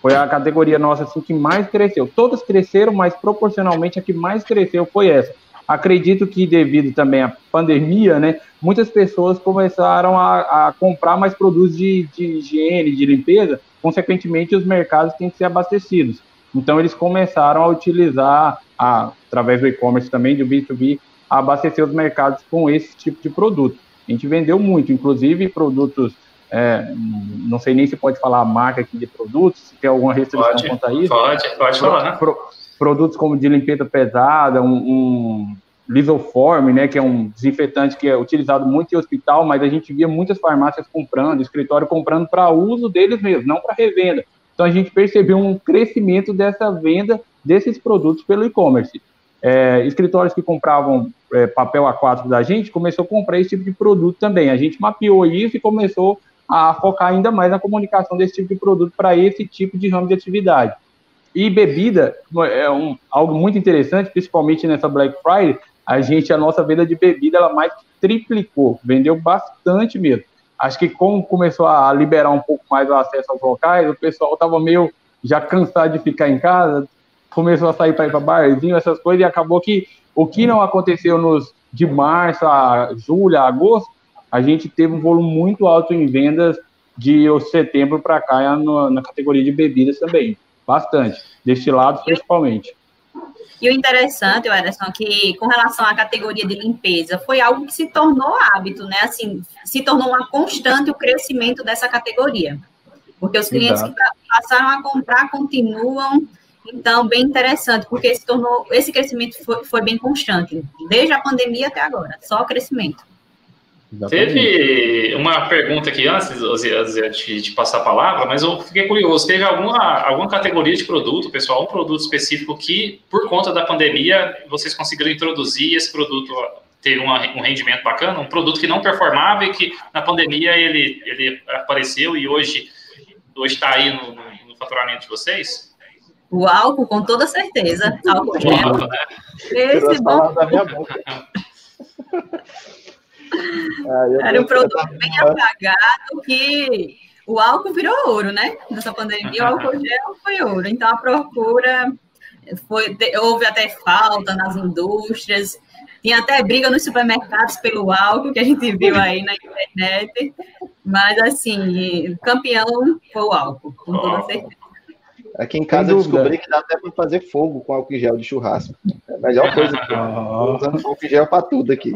Foi a categoria nossa assim, que mais cresceu. Todas cresceram, mas proporcionalmente a que mais cresceu foi essa. Acredito que devido também à pandemia, né, muitas pessoas começaram a, a comprar mais produtos de, de higiene, de limpeza, consequentemente os mercados têm que ser abastecidos. Então eles começaram a utilizar, a, através do e-commerce também, do B2B, a abastecer os mercados com esse tipo de produto. A gente vendeu muito, inclusive produtos, é, não sei nem se pode falar a marca aqui de produtos, se tem alguma restrição pode, quanto a isso. Pode, pode falar. Pro, produtos como de limpeza pesada, um, um Lisoform, né, que é um desinfetante que é utilizado muito em hospital, mas a gente via muitas farmácias comprando, escritório comprando para uso deles mesmos, não para revenda. Então a gente percebeu um crescimento dessa venda desses produtos pelo e-commerce. É, escritórios que compravam é, papel A4 da gente começou a comprar esse tipo de produto também. A gente mapeou isso e começou a focar ainda mais na comunicação desse tipo de produto para esse tipo de ramo de atividade. E bebida é um, algo muito interessante, principalmente nessa Black Friday. A gente, a nossa venda de bebida, ela mais triplicou, vendeu bastante mesmo. Acho que como começou a liberar um pouco mais o acesso aos locais, o pessoal estava meio já cansado de ficar em casa, começou a sair para ir para barzinho, essas coisas, e acabou que o que não aconteceu nos de março a julho, a agosto, a gente teve um volume muito alto em vendas de setembro para cá na, na, categoria de bebidas também. Bastante. Destilados principalmente. E o interessante, Ederson, que com relação à categoria de limpeza, foi algo que se tornou hábito, né? Assim, se tornou uma constante o crescimento dessa categoria. Porque os clientes Exato. que passaram a comprar continuam então, bem interessante, porque se tornou, esse crescimento foi, foi bem constante, desde a pandemia até agora, só crescimento. Exatamente. Teve uma pergunta aqui antes de, de, passar a palavra, mas eu fiquei curioso. Teve alguma, alguma categoria de produto, pessoal, um produto específico que, por conta da pandemia, vocês conseguiram introduzir esse produto teve uma, um rendimento bacana, um produto que não performava e que na pandemia ele, ele apareceu e hoje hoje está aí no, no faturamento de vocês? O álcool, com toda certeza. (laughs) Álcool gel. Né? Esse bom. (laughs) Era um produto bem apagado que o álcool virou ouro, né? Nessa pandemia, o álcool gel foi ouro. Então, a procura foi, houve até falta nas indústrias, tinha até briga nos supermercados pelo álcool, que a gente viu aí na internet. Mas, assim, campeão foi o álcool, com toda certeza. Aqui em casa eu descobri que dá até para fazer fogo com álcool gel de churrasco. É a melhor coisa eu (laughs) usando álcool gel para tudo aqui.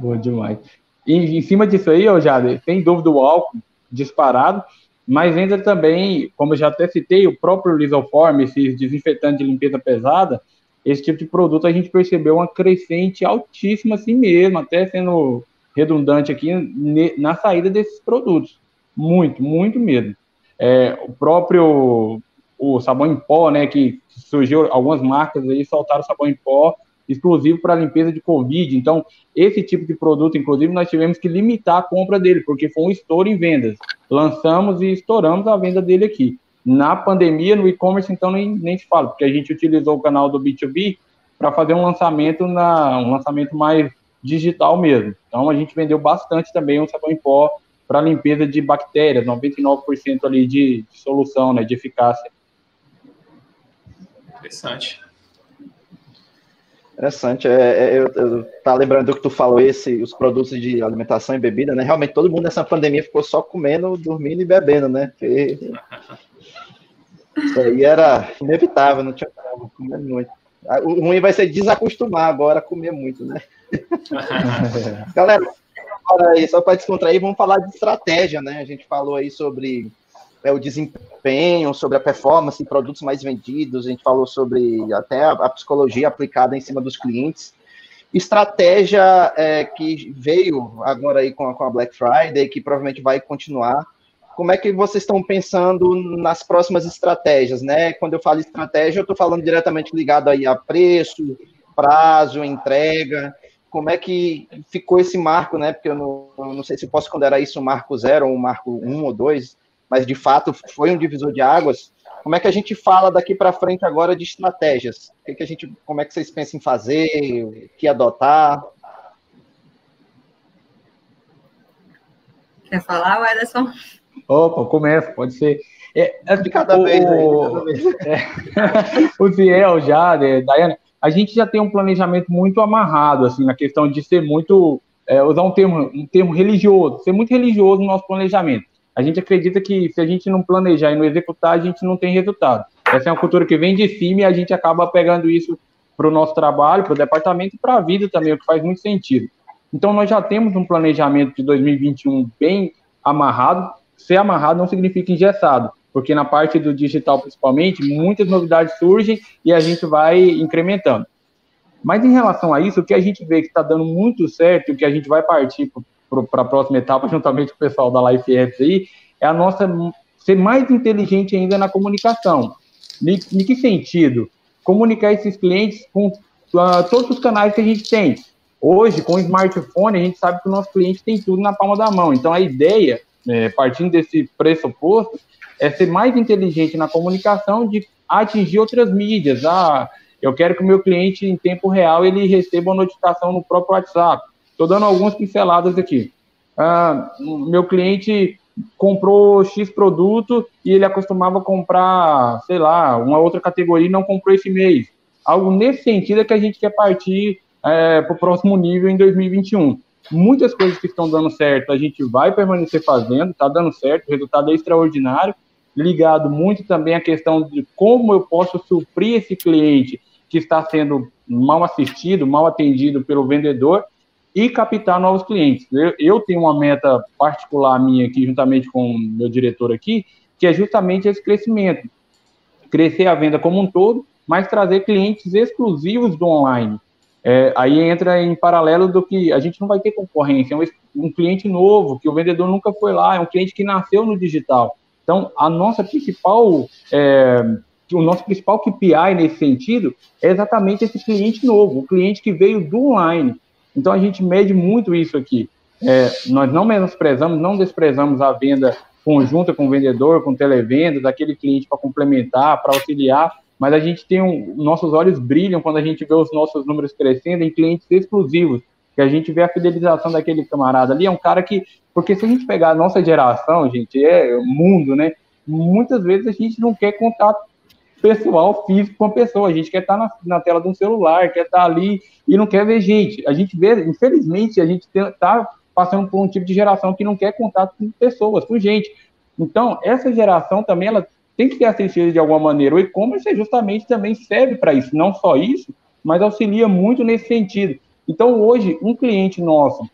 Bom demais. E em cima disso aí, ó, Jade, sem dúvida o álcool disparado, mas ainda também, como já até citei, o próprio Lisoform, esse desinfetante de limpeza pesada, esse tipo de produto a gente percebeu uma crescente altíssima assim mesmo, até sendo redundante aqui na saída desses produtos. Muito, muito mesmo. É, o próprio o sabão em pó, né, que surgiu algumas marcas aí soltaram sabão em pó exclusivo para limpeza de Covid. Então, esse tipo de produto, inclusive, nós tivemos que limitar a compra dele, porque foi um estouro em vendas. Lançamos e estouramos a venda dele aqui. Na pandemia, no e-commerce, então, nem, nem se fala, porque a gente utilizou o canal do B2B para fazer um lançamento, na, um lançamento mais digital mesmo. Então, a gente vendeu bastante também um sabão em pó para limpeza de bactérias, 99% ali de, de solução, né, de eficácia. Interessante. Interessante. É, é, eu, eu tá lembrando que tu falou esse, os produtos de alimentação e bebida, né? Realmente todo mundo nessa pandemia ficou só comendo, dormindo e bebendo, né? Porque isso aí era inevitável, não tinha como comer muito. O ruim vai ser desacostumar agora a comer muito, né? (laughs) Galera, agora aí, só para descontrair, vamos falar de estratégia, né? A gente falou aí sobre é, o desempenho, sobre a performance, produtos mais vendidos, a gente falou sobre até a, a psicologia aplicada em cima dos clientes. Estratégia é, que veio agora aí com a, com a Black Friday, que provavelmente vai continuar. Como é que vocês estão pensando nas próximas estratégias, né? Quando eu falo estratégia, eu estou falando diretamente ligado aí a preço, prazo, entrega. Como é que ficou esse marco, né? Porque eu não, não sei se posso considerar isso um marco zero, ou um marco um ou dois, mas de fato foi um divisor de águas. Como é que a gente fala daqui para frente agora de estratégias? O que, que a gente, como é que vocês pensam em fazer, o que adotar? Quer falar, Ederson? Opa, começa, pode ser. É, é, de cada o, vez, aí, cada vez. (laughs) É, o Ziel já, né, Daiane, a gente já tem um planejamento muito amarrado, assim, na questão de ser muito, é, usar um termo, um termo religioso, ser muito religioso no nosso planejamento. A gente acredita que se a gente não planejar e não executar, a gente não tem resultado. Essa é uma cultura que vem de cima e a gente acaba pegando isso para o nosso trabalho, para o departamento e para a vida também, o que faz muito sentido. Então, nós já temos um planejamento de 2021 bem amarrado. Ser amarrado não significa engessado, porque na parte do digital, principalmente, muitas novidades surgem e a gente vai incrementando. Mas em relação a isso, o que a gente vê que está dando muito certo, o que a gente vai partir para a próxima etapa, (laughs) juntamente com o pessoal da Life Apps aí, é a nossa ser mais inteligente ainda na comunicação. Em que sentido? Comunicar esses clientes com uh, todos os canais que a gente tem. Hoje, com o smartphone, a gente sabe que o nosso cliente tem tudo na palma da mão. Então, a ideia, é, partindo desse pressuposto, é ser mais inteligente na comunicação de atingir outras mídias. Ah, eu quero que o meu cliente, em tempo real, ele receba uma notificação no próprio WhatsApp. Estou dando algumas pinceladas aqui. Ah, meu cliente comprou X produto e ele acostumava comprar, sei lá, uma outra categoria e não comprou esse mês. Algo nesse sentido é que a gente quer partir é, para o próximo nível em 2021. Muitas coisas que estão dando certo a gente vai permanecer fazendo, está dando certo, o resultado é extraordinário, ligado muito também à questão de como eu posso suprir esse cliente que está sendo mal assistido, mal atendido pelo vendedor e captar novos clientes. Eu, eu, tenho uma meta particular minha aqui, juntamente com o meu diretor aqui, que é justamente esse crescimento. Crescer a venda como um todo, mas trazer clientes exclusivos do online. É, aí entra em paralelo do que a gente não vai ter concorrência, é um, um cliente novo, que o vendedor nunca foi lá, é um cliente que nasceu no digital. Então, a nossa principal, é, o nosso principal KPI nesse sentido é exatamente esse cliente novo, o cliente que veio do online. Então a gente mede muito isso aqui. É, nós não menosprezamos, não desprezamos a venda conjunta com o vendedor, com televenda, daquele cliente para complementar, para auxiliar, mas a gente tem um, nossos olhos brilham quando a gente vê os nossos números crescendo em clientes exclusivos, que a gente vê a fidelização daquele camarada ali, é um cara que, porque se a gente pegar a nossa geração, gente, é mundo, né? Muitas vezes a gente não quer contato pessoal físico com a pessoa. A gente quer estar na, na tela de um celular, quer estar ali e não quer ver gente. A gente vê, infelizmente, a gente está passando por um tipo de geração que não quer contato com pessoas, com gente. Então, essa geração também ela tem que ser assistida de alguma maneira. O e-commerce justamente também serve para isso, não só isso, mas auxilia muito nesse sentido. Então, hoje, um cliente nosso,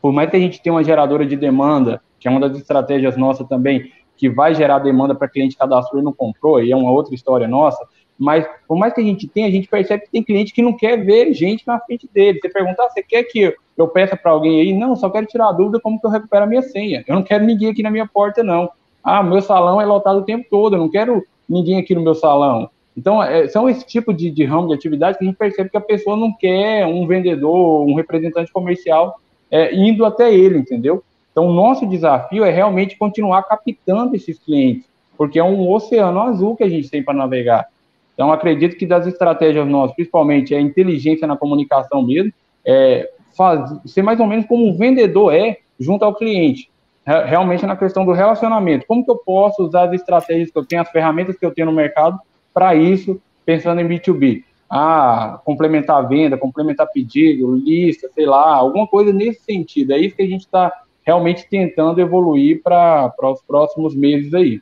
por mais que a gente tenha uma geradora de demanda, que é uma das estratégias nossas também, que vai gerar demanda para cliente cadastrou e não comprou, e é uma outra história nossa, mas por mais que a gente tenha, a gente percebe que tem cliente que não quer ver gente na frente dele. Você perguntar, ah, você quer que eu peça para alguém aí? Não, só quero tirar a dúvida como que eu recupero a minha senha. Eu não quero ninguém aqui na minha porta, não. Ah, meu salão é lotado o tempo todo, eu não quero ninguém aqui no meu salão. Então, é, são esse tipo de, de ramo de atividade que a gente percebe que a pessoa não quer um vendedor, um representante comercial é, indo até ele, entendeu? Então, o nosso desafio é realmente continuar captando esses clientes. porque é um oceano azul que a gente tem para navegar. Então, acredito que das estratégias nossas, principalmente a inteligência na comunicação mesmo, é faz, ser mais ou menos como um vendedor é junto ao cliente. Realmente na questão do relacionamento. Como que eu posso usar as estratégias que eu tenho, as ferramentas que eu tenho no mercado para isso, pensando em B2B? Ah, complementar a venda, complementar pedido, lista, sei lá, alguma coisa nesse sentido. É isso que a gente está realmente tentando evoluir para os próximos meses aí.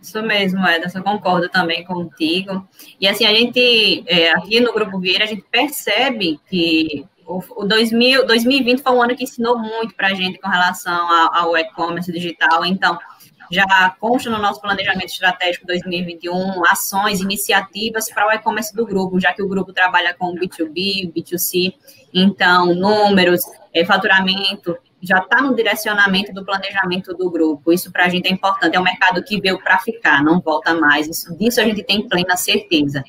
Isso mesmo, Ederson, concordo também contigo. E assim, a gente, é, aqui no Grupo Vieira, a gente percebe que o, o 2000, 2020 foi um ano que ensinou muito para a gente com relação ao, ao e-commerce digital. Então, já consta no nosso planejamento estratégico 2021 ações, iniciativas para o e-commerce do grupo, já que o grupo trabalha com B2B, B2C, então números, é, faturamento, já está no direcionamento do planejamento do grupo. Isso para a gente é importante. É um mercado que veio para ficar, não volta mais. Isso, disso a gente tem plena certeza.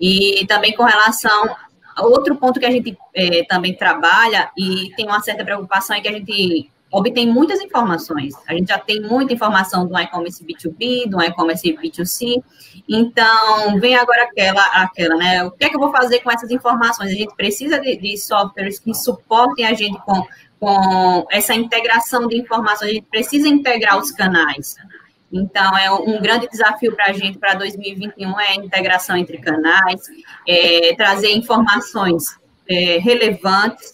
E também com relação Outro ponto que a gente é, também trabalha e tem uma certa preocupação é que a gente obtém muitas informações. A gente já tem muita informação do e-commerce B2B, do e-commerce B2C. Então, vem agora aquela, aquela, né? O que é que eu vou fazer com essas informações? A gente precisa de, de softwares que suportem a gente com, com essa integração de informações. A gente precisa integrar os canais. Então, é um grande desafio para a gente para 2021 é a integração entre canais, é, trazer informações é, relevantes,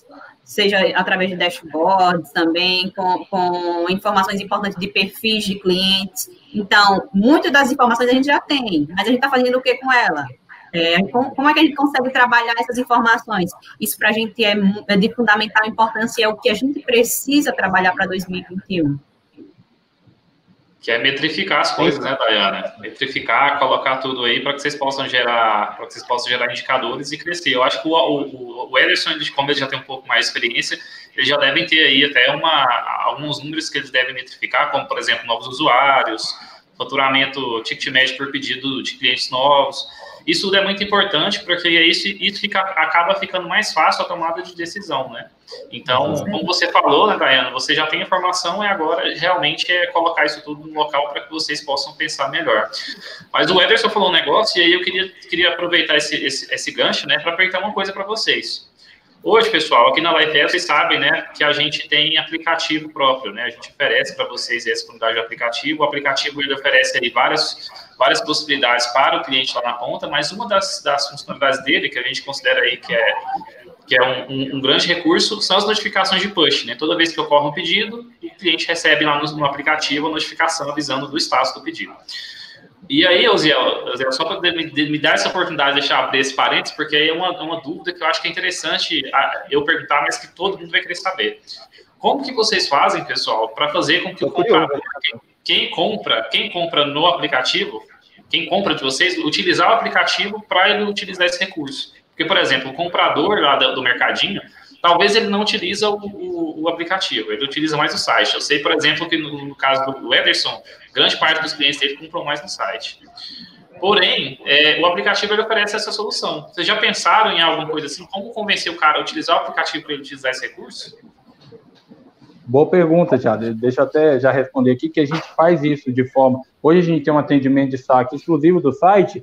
seja através de dashboards também, com, com informações importantes de perfis de clientes. Então, muitas das informações a gente já tem, mas a gente está fazendo o que com ela? É, como, como, é que a gente consegue trabalhar essas informações? Isso para a gente é, é de fundamental importância, é o que a gente precisa trabalhar para 2021 que é metrificar as coisas, né, Dayana? Metrificar, colocar tudo aí para que vocês possam gerar, para que vocês possam gerar indicadores e crescer. Eu acho que o, o, o Ederson, como ele já tem um pouco mais de experiência, eles já devem ter aí até uma, alguns números que eles devem metrificar, como, por exemplo, novos usuários, faturamento, ticket médio por pedido de clientes novos. Isso tudo é muito importante, porque isso, isso fica, acaba ficando mais fácil a tomada de decisão, né? Então, como você falou, né, Dayana, você já tem informação e agora realmente é colocar isso tudo no local para que vocês possam pensar melhor. Mas o Ederson falou um negócio e aí eu queria, queria aproveitar esse, esse, esse gancho, né, para perguntar uma coisa para vocês. Hoje, pessoal, aqui na LifeS, vocês sabem, né, que a gente tem aplicativo próprio, né? A gente oferece para vocês essa comunidade de aplicativo. O aplicativo ele oferece aí várias, várias possibilidades para o cliente lá na ponta, mas uma das, das funcionalidades dele, que a gente considera aí que é, que é um, um, um, grande recurso, são as notificações de push, né? Toda vez que ocorre um pedido, o cliente recebe lá no, no aplicativo a notificação avisando do status do pedido. E aí, Oziel, só para me dar essa oportunidade de deixar abrir esse parênteses, porque aí é uma, uma dúvida que eu acho que é interessante eu perguntar, mas que todo mundo vai querer saber. Como que vocês fazem, pessoal, para fazer com que o comprador, quem, quem, compra, quem compra no aplicativo, quem compra de vocês, utilizar o aplicativo para ele utilizar esse recurso? Porque, por exemplo, o comprador lá do, mercadinho, talvez ele não utiliza o, o, o, aplicativo, ele utiliza mais o site. Eu sei, por exemplo, que no, no caso do Ederson, grande parte dos clientes dele compram mais no site. Porém, é, o aplicativo ele oferece essa solução. Vocês já pensaram em alguma coisa assim? Como convencer o cara a utilizar o aplicativo para ele utilizar esse recurso? Boa pergunta, Thiago. Deixa eu até já responder aqui que a gente faz isso de forma. Hoje a gente tem um atendimento de saque exclusivo do site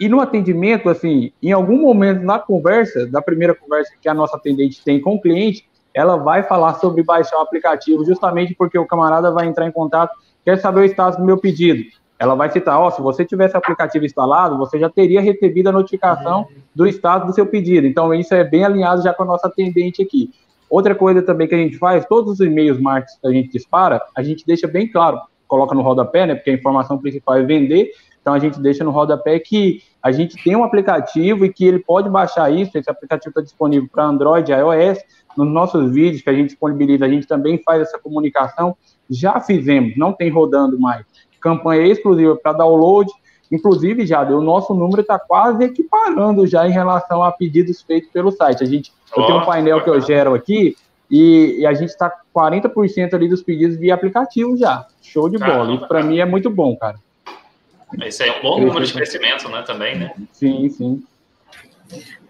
e no atendimento, assim, em algum momento na conversa, da primeira conversa que a nossa atendente tem com o cliente, ela vai falar sobre baixar o aplicativo, justamente porque o camarada vai entrar em contato, quer saber o status do meu pedido. Ela vai citar, ó, oh, se você tivesse o aplicativo instalado, você já teria recebido a notificação do status do seu pedido. Então, isso é bem alinhado já com a nossa atendente aqui. Outra coisa também que a gente faz, todos os e-mails marketing que a gente dispara, a gente deixa bem claro, coloca no rodapé, né, porque a informação principal é vender, então a gente deixa no rodapé que a gente tem um aplicativo e que ele pode baixar isso. Esse aplicativo está disponível para Android iOS. Nos nossos vídeos que a gente disponibiliza, a gente também faz essa comunicação. Já fizemos, não tem rodando mais. Campanha exclusiva para download. Inclusive, já o nosso número está quase equiparando já em relação a pedidos feitos pelo site. A gente, eu tenho um painel que eu gero aqui e, e a gente está 40% ali dos pedidos via aplicativo já. Show de bola. Isso para mim é muito bom, cara. Isso aí é um bom número de crescimento, né, também, né? Sim, sim.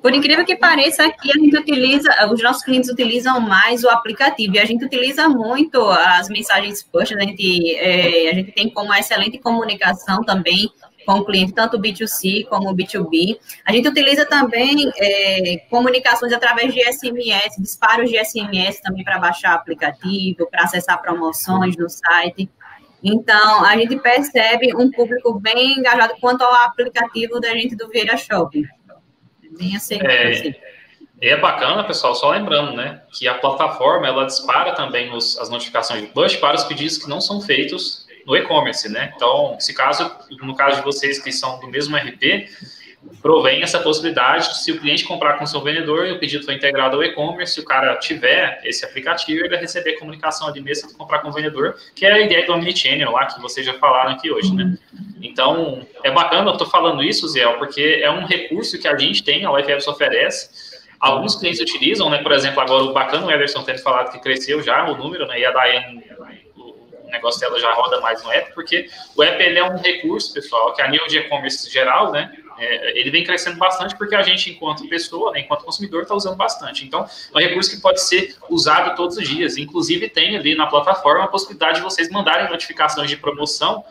Por incrível que pareça, aqui a gente utiliza, os nossos clientes utilizam mais o aplicativo e a gente utiliza muito as mensagens push, a gente, é, a gente tem como excelente comunicação também com o cliente, tanto B2C como B2B. A gente utiliza também é, comunicações através de SMS, disparos de SMS também para baixar aplicativo, para acessar promoções no site. Então, a gente percebe um público bem engajado quanto ao aplicativo da gente do Vieira Shopping. Bem aceito, é, assim. é bacana, pessoal, só lembrando, né, que a plataforma, ela dispara também os, as notificações de push para os pedidos que não são feitos no e-commerce, né? Então, se caso, no caso de vocês que são do mesmo RP, provém essa possibilidade de se o cliente comprar com seu vendedor e o pedido foi integrado ao e-commerce, se o cara tiver esse aplicativo, ele vai receber comunicação ali mesmo de comprar com o vendedor, que é a ideia do Omnichannel lá, que vocês já falaram aqui hoje, né? Então, é bacana, eu estou falando isso, Zé, porque é um recurso que a gente tem, a UFS oferece, Alguns clientes utilizam, né? Por exemplo, agora o bacana o Ederson tendo falado que cresceu já o número, né? E a Daiane o negócio dela já roda mais no app, porque o app ele é um recurso, pessoal, que a nível de e-commerce geral, né, é, ele vem crescendo bastante porque a gente, enquanto pessoa, né, enquanto consumidor, está usando bastante. Então, é um recurso que pode ser usado todos os dias. Inclusive, tem ali na plataforma a possibilidade de vocês mandarem notificações de promoção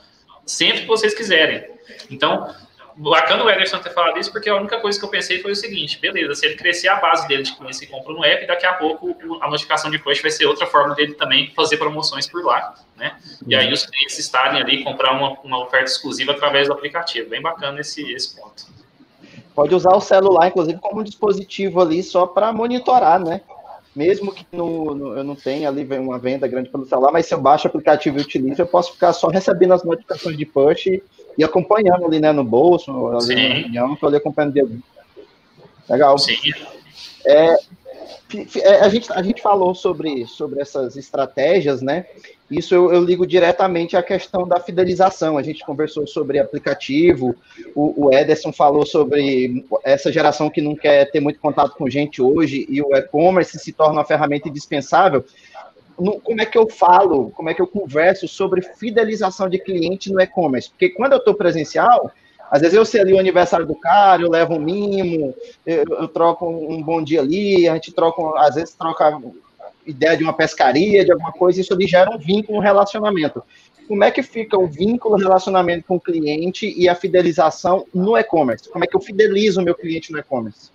sempre que vocês quiserem. Então, bacana o Ederson ter falado isso, porque a única coisa que eu pensei foi o seguinte: beleza, se ele crescer a base dele de clientes que compram no app, daqui a pouco a notificação de push vai ser outra forma dele também fazer promoções por lá, né? E aí os clientes estarem ali comprar uma, uma oferta exclusiva através do aplicativo. Bem bacana esse, esse ponto. Pode usar o celular, inclusive, como um dispositivo ali só para monitorar, né? Mesmo que no, no, eu não tenha ali uma venda grande pelo celular, mas se eu baixo o aplicativo e utilizo, eu posso ficar só recebendo as notificações de push e acompanhando ali, né, no bolso, ali na reunião, eu ali acompanhando. Legal. Sim. É, é, a, gente, a gente falou sobre, sobre essas estratégias, né? Isso eu, eu, ligo diretamente à questão da fidelização. A gente conversou sobre aplicativo, o, o Ederson falou sobre essa geração que não quer ter muito contato com gente hoje e o e-commerce se torna uma ferramenta indispensável no, como é que eu falo, como é que eu converso sobre fidelização de cliente no e-commerce? Porque quando eu estou presencial, às vezes eu sei ali o aniversário do cara, eu levo um mimo, eu, eu troco um bom dia ali, a gente troca, às vezes troca ideia de uma pescaria, de alguma coisa, isso ali gera um vínculo, um relacionamento. Como é que fica o vínculo, relacionamento com o cliente e a fidelização no e-commerce? Como é que eu fidelizo o meu cliente no e-commerce?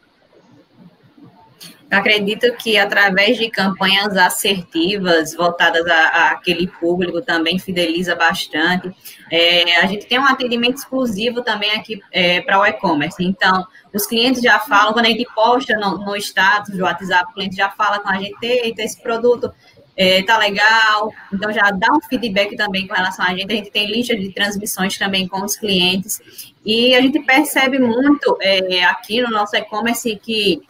Acredito que através de campanhas assertivas voltadas a, aquele público também fideliza bastante. É, a gente tem um atendimento exclusivo também aqui é, para o e-commerce. Então, os clientes já falam, quando a gente posta no, no status do WhatsApp, o cliente já fala com a gente, eita, esse produto é, tá legal, então já dá um feedback também com relação a gente. A gente tem lista de transmissões também com os clientes, e a gente percebe muito é, aqui no nosso e-commerce que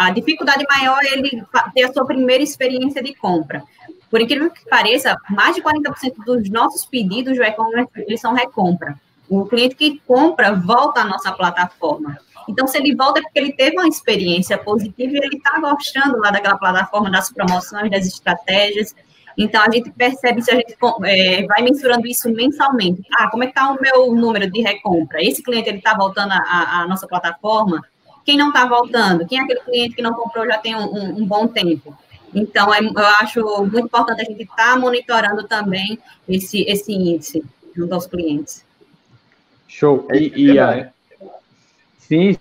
a dificuldade maior é ele ter a sua primeira experiência de compra. Por incrível que pareça, mais de 40% dos nossos pedidos do e-commerce eles são recompra. O cliente que compra volta à nossa plataforma. Então, se ele volta é porque ele teve uma experiência positiva e ele está gostando lá daquela plataforma, das promoções, das estratégias. Então, a gente percebe se a gente é, vai mensurando isso mensalmente. Ah, como é que está o meu número de recompra? Esse cliente ele está voltando à nossa plataforma? Quem não está voltando, quem é aquele cliente que não comprou já tem um, um, um bom tempo. Então, é, eu acho muito importante a gente estar tá monitorando também esse, esse índice junto aos clientes. Show. E, e a, sim,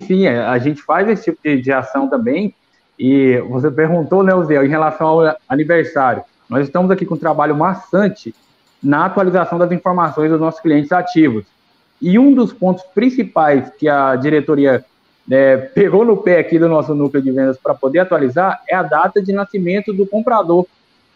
sim, é, a gente faz esse tipo de, de ação também. E você perguntou, né, Zé, em relação ao aniversário. Nós estamos aqui com um trabalho maçante na atualização das informações dos nossos clientes ativos. E um dos pontos principais que a diretoria é, pegou no pé aqui do nosso núcleo de vendas para poder atualizar é a data de nascimento do comprador.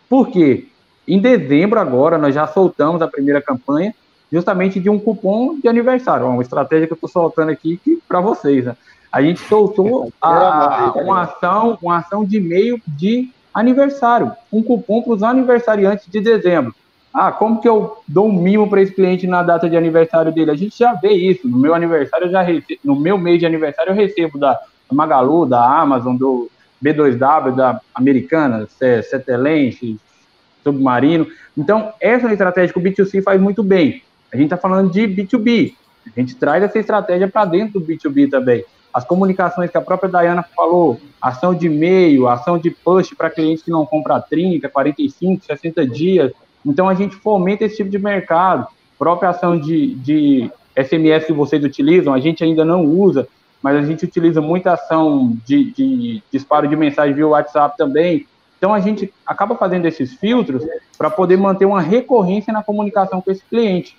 Por quê? Em dezembro agora nós já soltamos a primeira campanha justamente de um cupom de aniversário, uma estratégia que eu estou soltando aqui para vocês. Né? A gente soltou a, uma ação, uma ação de e-mail de aniversário, um cupom para os aniversariantes de dezembro. Ah, como que eu dou um mimo para esse cliente na data de aniversário dele? A gente já vê isso. No meu aniversário, já recebo, no meu mês de aniversário, eu recebo da Magalu, da Amazon, do B2W, da Americana, Cetelense, Submarino. Então, essa estratégia que o B2C faz muito bem. A gente está falando de B2B. A gente traz essa estratégia para dentro do B2B também. as comunicações que a própria Dayana falou, ação de e-mail, ação de push para clientes que não compram 30, 45, 60 dias. Então a gente fomenta esse tipo de mercado. Própria ação de, de SMS que vocês utilizam, a gente ainda não usa, mas a gente utiliza muita ação de, de disparo de mensagem via WhatsApp também. Então a gente acaba fazendo esses filtros para poder manter uma recorrência na comunicação com esse cliente.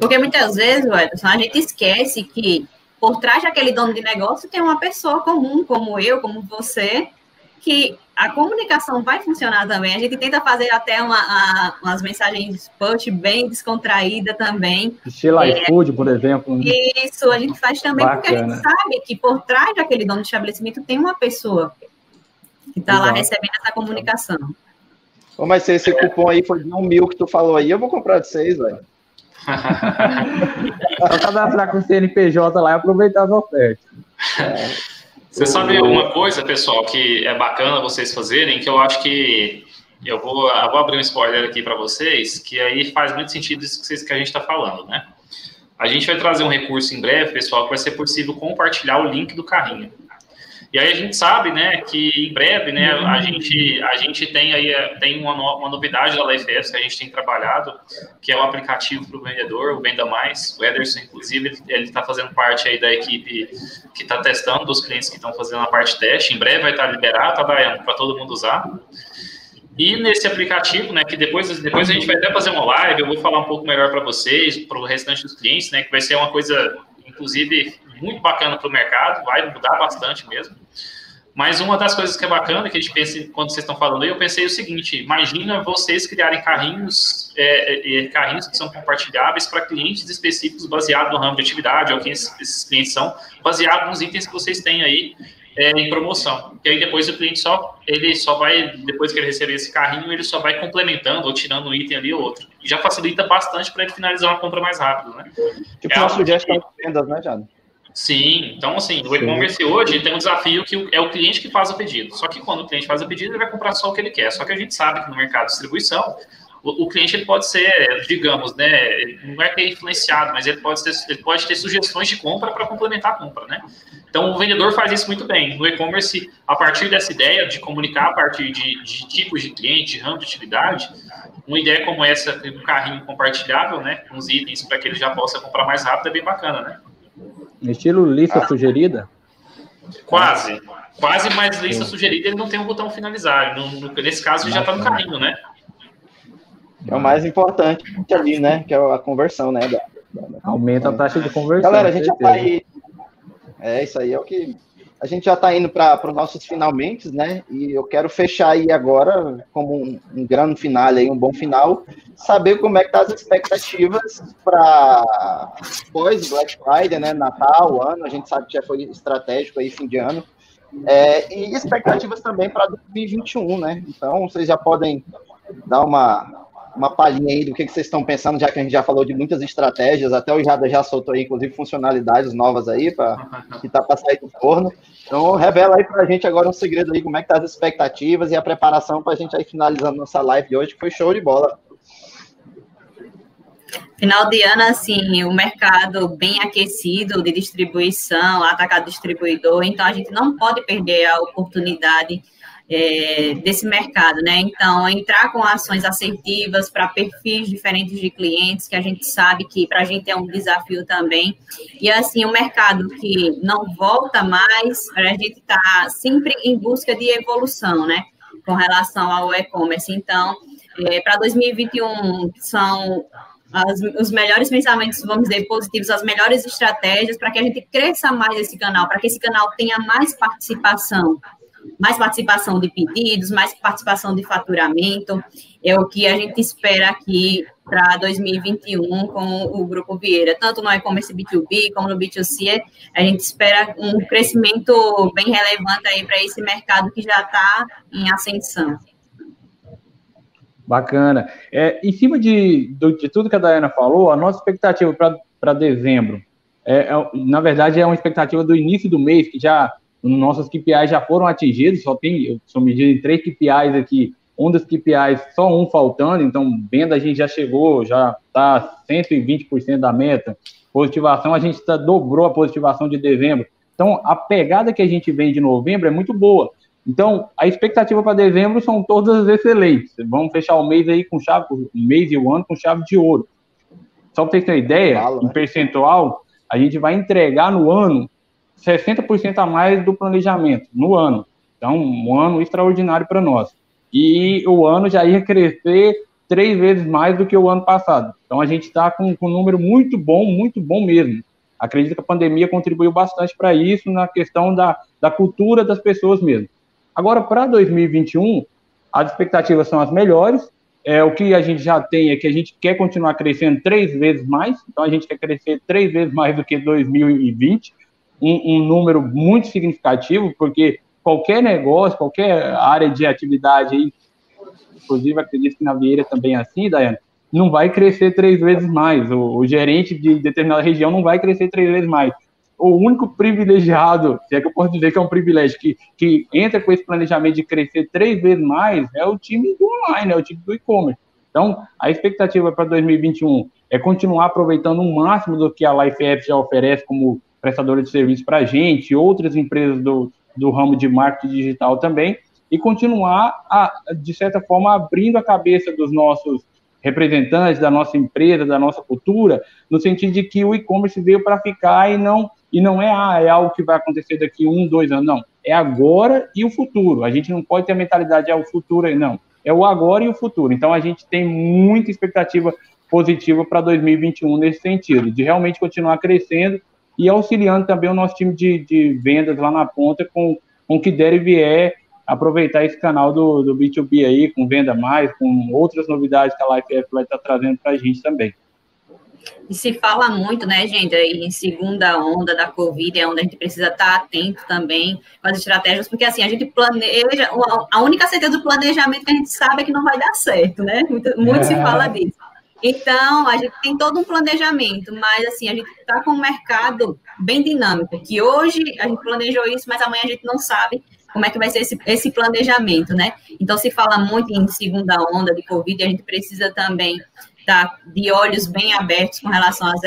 Porque muitas vezes, Edson, a gente esquece que por trás daquele dono de negócio tem uma pessoa comum, como eu, como você, que a comunicação vai funcionar também. A gente tenta fazer até uma, a, umas mensagens push bem descontraída também. Estilo é, iFood, por exemplo. Isso, a gente faz também Bacana. porque a gente sabe que por trás daquele dono de estabelecimento tem uma pessoa que está lá recebendo essa comunicação. Ô, mas se esse cupom aí foi de um mil que tu falou aí, eu vou comprar de seis, velho. (laughs) Só cadastrar com o CNPJ lá e aproveitar as ofertas. É. (laughs) Você sabe uma coisa, pessoal, que é bacana vocês fazerem, que eu acho que eu vou, eu vou abrir um spoiler aqui para vocês, que aí faz muito sentido isso que, vocês, que a gente está falando, né? A gente vai trazer um recurso em breve, pessoal, que vai ser possível compartilhar o link do carrinho. E aí a gente sabe, né, que em breve, né, a gente, a gente tem aí tem uma, no, uma novidade da LifeS que a gente tem trabalhado, que é o aplicativo para o vendedor, o Venda Mais. O Ederson, inclusive, ele está fazendo parte aí da equipe que está testando, dos clientes que estão fazendo a parte teste. Em breve vai estar liberado, tá, Daiane, para todo mundo usar. E nesse aplicativo, né, que depois, depois a gente vai até fazer uma live, eu vou falar um pouco melhor para vocês, para o restante dos clientes, né, que vai ser uma coisa, inclusive, muito bacana para o mercado, vai mudar bastante mesmo. Mas uma das coisas que é bacana, que a gente pensa quando vocês estão falando aí, eu pensei o seguinte: imagina vocês criarem carrinhos, é, é, carrinhos que são compartilháveis para clientes específicos baseado no ramo de atividade, ou quem esses clientes são, baseado nos itens que vocês têm aí é, em promoção. E aí depois o cliente só, ele só vai, depois que ele receber esse carrinho, ele só vai complementando ou tirando um item ali ou outro. E já facilita bastante para ele finalizar uma compra mais rápido, né? Tipo é uma sugestão de vendas, né, Jado? Sim, então assim, o e-commerce hoje tem um desafio que é o cliente que faz o pedido. Só que quando o cliente faz o pedido, ele vai comprar só o que ele quer. Só que a gente sabe que no mercado de distribuição, o, o cliente ele pode ser, digamos, né, não é que é influenciado, mas ele pode ter, ele pode ter sugestões de compra para complementar a compra, né? Então o vendedor faz isso muito bem. No e-commerce, a partir dessa ideia de comunicar a partir de, de tipos de cliente, de ramo de atividade, uma ideia como essa, um carrinho compartilhável, né, com os itens para que ele já possa comprar mais rápido, é bem bacana, né? Estilo lista ah. sugerida? Quase. Quase, mas lista Sim. sugerida ele não tem um botão finalizar. No, no, nesse caso, ele já está no carrinho, né? É o mais importante ali, né? Que é a conversão, né? Da, da, Aumenta a taxa de conversão. Galera, a gente já tá aí. É, isso aí é o que a gente já está indo para os nossos finalmente, né? E eu quero fechar aí agora, como um, um grande final, aí, um bom final, saber como é que tá as expectativas para pós Black Friday, né? Natal, ano, a gente sabe que já foi estratégico aí, fim de ano. É, e expectativas também para 2021, né? Então, vocês já podem dar uma, uma palhinha aí do que, que vocês estão pensando, já que a gente já falou de muitas estratégias, até o Jada já soltou aí, inclusive, funcionalidades novas aí, pra, (laughs) que tá para sair do forno. Então, revela aí para a gente agora um segredo aí, como é que tá as expectativas e a preparação para a gente aí finalizando nossa live de hoje, que foi show de bola. Final de ano, assim, o mercado bem aquecido de distribuição, atacado distribuidor, então a gente não pode perder a oportunidade é, desse mercado, né? Então, entrar com ações assertivas para perfis diferentes de clientes, que a gente sabe que para a gente é um desafio também. E, assim, o um mercado que não volta mais, a gente está sempre em busca de evolução, né? Com relação ao e-commerce. Então, é, para 2021, são as, os melhores pensamentos, vamos dizer, positivos, as melhores estratégias para que a gente cresça mais esse canal, para que esse canal tenha mais participação mais participação de pedidos, mais participação de faturamento, é o que a gente espera aqui para 2021 com o Grupo Vieira, tanto no e-commerce B2B como no B2C, a gente espera um crescimento bem relevante aí para esse mercado que já está em ascensão. Bacana. É, em cima de, de tudo que a Dayana falou, a nossa expectativa para dezembro, é, é, na verdade, é uma expectativa do início do mês, que já nossos KPIs já foram atingidos, só tem, são medidas em três KPIs aqui um dos KPIs, só um faltando, então venda a gente já chegou, já está 120% da meta. Positivação, a gente tá, dobrou a positivação de dezembro. Então, a pegada que a gente vem de novembro é muito boa. Então, a expectativa para dezembro são todas excelentes. Vamos fechar o mês aí com chave, o mês e o ano com chave de ouro. Só para vocês terem ideia, Fala, em né? percentual, a gente vai entregar no ano 60% a mais do planejamento, no ano. Então, um ano extraordinário para nós e o ano já ia crescer três vezes mais do que o ano passado. Então a gente está com, com, um número muito bom, muito bom mesmo. Acredito que a pandemia contribuiu bastante para isso na questão da, da cultura das pessoas mesmo. Agora, para 2021, as expectativas são as melhores. É, o que a gente já tem é que a gente quer continuar crescendo três vezes mais, então a gente quer crescer três vezes mais do que 2020, um, um número muito significativo, porque qualquer negócio, qualquer área de atividade inclusive acredito que na Vieira também é assim, Daiane, não vai crescer três vezes mais. O, o, gerente de determinada região não vai crescer três vezes mais. O único privilegiado, se é que eu posso dizer que é um privilégio, que, que entra com esse planejamento de crescer três vezes mais, é o time do online, é o time do e-commerce. Então, a expectativa para 2021 é continuar aproveitando o máximo do que a LifeApp já oferece como prestadora de serviço para a gente, outras empresas do, do ramo de marketing digital também, e continuar, a, de certa forma, abrindo a cabeça dos nossos representantes, da nossa empresa, da nossa cultura, no sentido de que o e-commerce veio para ficar e não, e não é, ah, é algo que vai acontecer daqui um, dois anos, não. É agora e o futuro. A gente não pode ter a mentalidade, é o futuro não. É o agora e o futuro. Então, a gente tem muita expectativa positiva para 2021 nesse sentido, de realmente continuar crescendo e auxiliando também o nosso time de, de vendas lá na ponta com, com o que der e vier, aproveitar esse canal do, do B2B aí, com venda mais, com outras novidades que a LifeF vai estar trazendo para a gente também. E se fala muito, né, gente, em segunda onda da Covid, é onde a gente precisa estar atento também com as estratégias, porque assim, a gente planeja, a única certeza do planejamento que a gente sabe é que não vai dar certo, né? Muito, muito se fala disso. Então, a gente tem todo um planejamento, mas assim, a gente está com um mercado bem dinâmico, que hoje a gente planejou isso, mas amanhã a gente não sabe como é que vai ser esse, esse planejamento, né? Então, se fala muito em segunda onda de Covid, a gente precisa também estar tá de olhos bem abertos com relação às,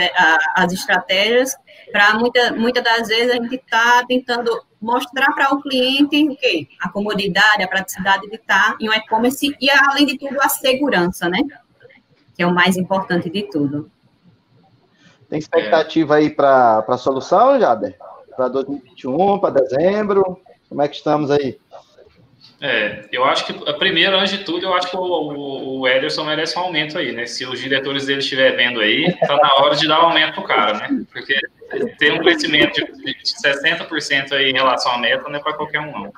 às estratégias, para muitas muita das vezes a gente está tentando mostrar para o cliente o quê? A comodidade, a praticidade de estar em um e-commerce e, além de tudo, a segurança, né? Que é o mais importante de tudo. Tem expectativa aí para a solução, Jader? Para 2021, para dezembro? Como é que estamos aí? É, eu acho que, primeiro, antes de tudo, eu acho que o, o, o Ederson merece um aumento aí, né? Se os diretores dele estiverem vendo aí, tá na hora de dar um aumento pro cara, né? Porque ter um crescimento de, de 60% aí em relação à meta não é para qualquer um, não.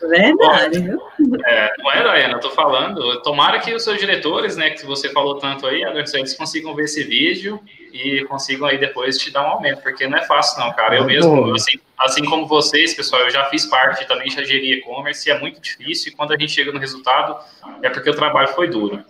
Verdade, viu? É, não é, Daiana, eu tô falando. Tomara que os seus diretores, né, que você falou tanto aí, eles consigam ver esse vídeo e consigam aí depois te dar um aumento, porque não é fácil, não, cara. Eu mesmo, assim, assim como vocês, pessoal, eu já fiz parte também, já geri e-commerce, é muito difícil, e quando a gente chega no resultado, é porque o trabalho foi duro.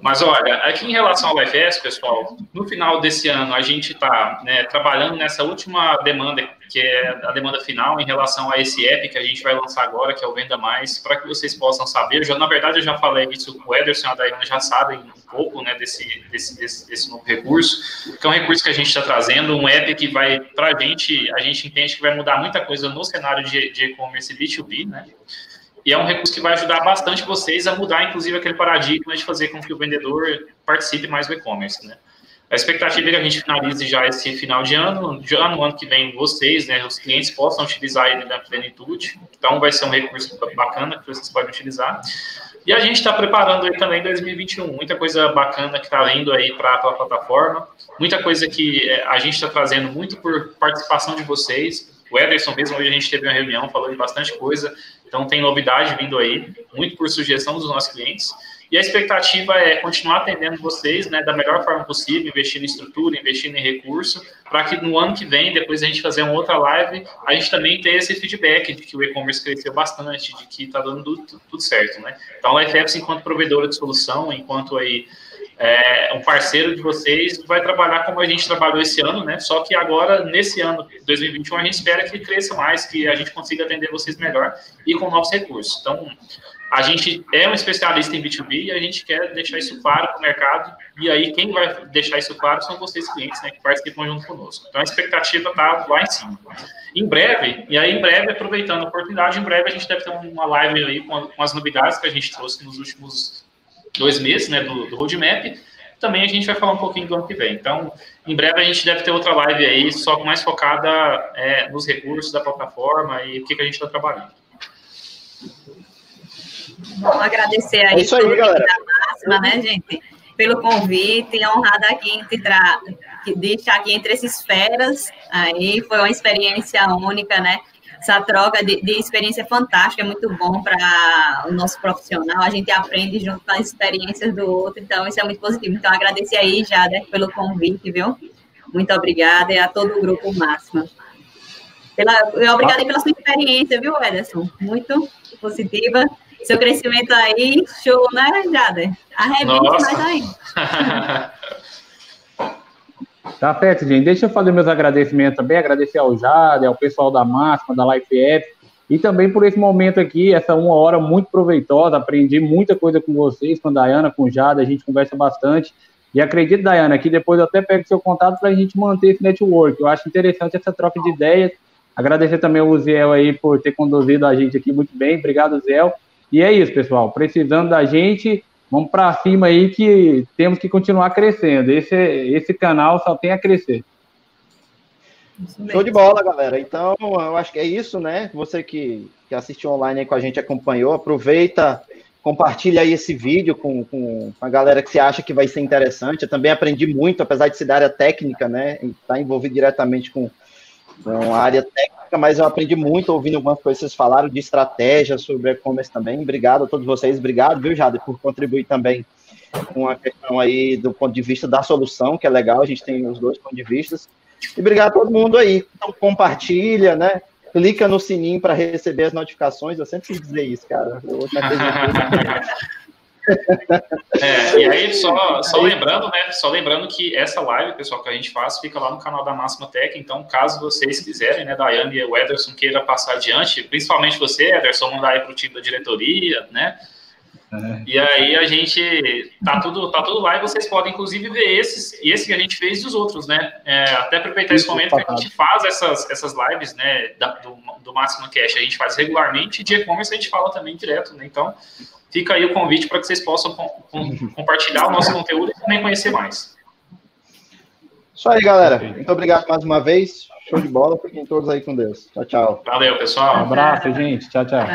Mas olha, aqui em relação ao FS, pessoal, no final desse ano a gente está né, trabalhando nessa última demanda, que é a demanda final em relação a esse app que a gente vai lançar agora, que é o Venda Mais, para que vocês possam saber. Já, na verdade, eu já falei isso com o Ederson e a Dayana já sabem um pouco né, desse, desse, desse, desse novo recurso, que é um recurso que a gente está trazendo, um app que vai, para a gente, a gente entende que vai mudar muita coisa no cenário de e-commerce B2B, né? E é um recurso que vai ajudar bastante vocês a mudar, inclusive, aquele paradigma de fazer com que o vendedor participe mais do e-commerce, né? A expectativa é que a gente finalize já esse final de ano, já no ano que vem vocês, né, os clientes possam utilizar ele na plenitude. Então, vai ser um recurso bacana que vocês podem utilizar. E a gente está preparando aí também 2021, muita coisa bacana que está vindo aí para a plataforma, muita coisa que é, a gente está trazendo muito por participação de vocês. O Ederson mesmo, hoje a gente teve uma reunião, falou de bastante coisa. Então, tem novidade vindo aí, muito por sugestão dos nossos clientes. E a expectativa é continuar atendendo vocês né, da melhor forma possível, investindo em estrutura, investindo em recurso, para que no ano que vem, depois a gente fazer uma outra live, a gente também tenha esse feedback de que o e-commerce cresceu bastante, de que está dando tudo, tudo, certo. Né? Então, a FFs, enquanto provedora de solução, enquanto aí é, um parceiro de vocês vai trabalhar como a gente trabalhou esse ano, né? Só que agora, nesse ano, 2021, a gente espera que cresça mais, que a gente consiga atender vocês melhor e com novos recursos. Então, a gente é um especialista em B2B e a gente quer deixar isso claro para o mercado. E aí, quem vai deixar isso claro são vocês, clientes, né, que participam junto conosco. Então, a expectativa está lá em cima. Em breve, e aí, em breve, aproveitando a oportunidade, em breve a gente deve ter uma live aí com, com as novidades que a gente trouxe nos últimos dois meses, né, do, do roadmap. Também a gente vai falar um pouquinho do ano que vem. Então, em breve a gente deve ter outra live aí, só mais focada é, nos recursos da plataforma e o que, que a gente está trabalhando. Vamos agradecer aí, é isso aí galera. máxima, né, gente? Pelo convite, honrada aqui de estar aqui entre esses feras. Aí foi uma experiência única, né? Essa troca de, de experiência fantástica, é muito bom para o nosso profissional. A gente aprende junto com as experiências do outro, então isso é muito positivo. Então, agradecer aí, Jada, pelo convite, viu? Muito obrigada e a todo o grupo Máxima. Pela, obrigada pela sua experiência, viu, Ederson? Muito positiva. Seu crescimento aí, show, né, Jada? Arrebenta mais aí. (laughs) Tá certo, gente. Deixa eu fazer meus agradecimentos também, agradecer ao Jade, ao pessoal da Máxima, da Life App, e também por esse momento aqui, essa uma hora muito proveitosa, aprendi muita coisa com vocês, com a Dayana, com o Jade, a gente conversa bastante. E acredito, Dayana, que depois eu até pego seu contato para a gente manter esse network. Eu acho interessante essa troca de ideias. Agradecer também ao Zé aí por ter conduzido a gente aqui muito bem. Obrigado, Zé. E é isso, pessoal. Precisando da gente, vamos para cima aí que temos que continuar crescendo. Esse, esse canal só tem a crescer. Show de bola, galera. Então, eu acho que é isso, né? Você que, que assistiu online aí com a gente, acompanhou, aproveita, compartilha aí esse vídeo com, com a galera que você acha que vai ser interessante. Eu também aprendi muito, apesar de ser da área técnica, né? Estar tá envolvido diretamente com, com a área técnica, mas eu aprendi muito ouvindo algumas coisas que vocês falaram de estratégia sobre e-commerce também. Obrigado a todos vocês, obrigado, viu, Jade, por contribuir também com a questão aí do ponto de vista da solução, que é legal, a gente tem os dois pontos de vista. E obrigado a todo mundo aí. Então, compartilha, né? Clica no sininho para receber as notificações. Eu sempre quis dizer isso, cara. Eu (laughs) É, e aí, (laughs) só, só lembrando, né? Só lembrando que essa live, pessoal, que a gente faz, fica lá no canal da Máxima Tech. Então, caso vocês quiserem, né, Daiane e o Ederson queira passar adiante, principalmente você, Ederson, mandar aí para o time da diretoria, né? É. E aí a gente tá tudo, tá tudo lá e vocês podem inclusive ver esses, e esse que a gente fez e os outros, né? É, até aproveitar esse momento que a gente faz essas, essas lives, né? Da, do, do Máximo Cash, a gente faz regularmente, e de e-commerce a gente fala também direto, né? Então, fica aí o convite para que vocês possam com, com, compartilhar o nosso (laughs) conteúdo e também conhecer mais. Isso aí, galera. Muito obrigado mais uma vez. Show de bola. Fiquem todos aí com Deus. Tchau, tchau. Valeu, pessoal. Um abraço, gente. Tchau, tchau.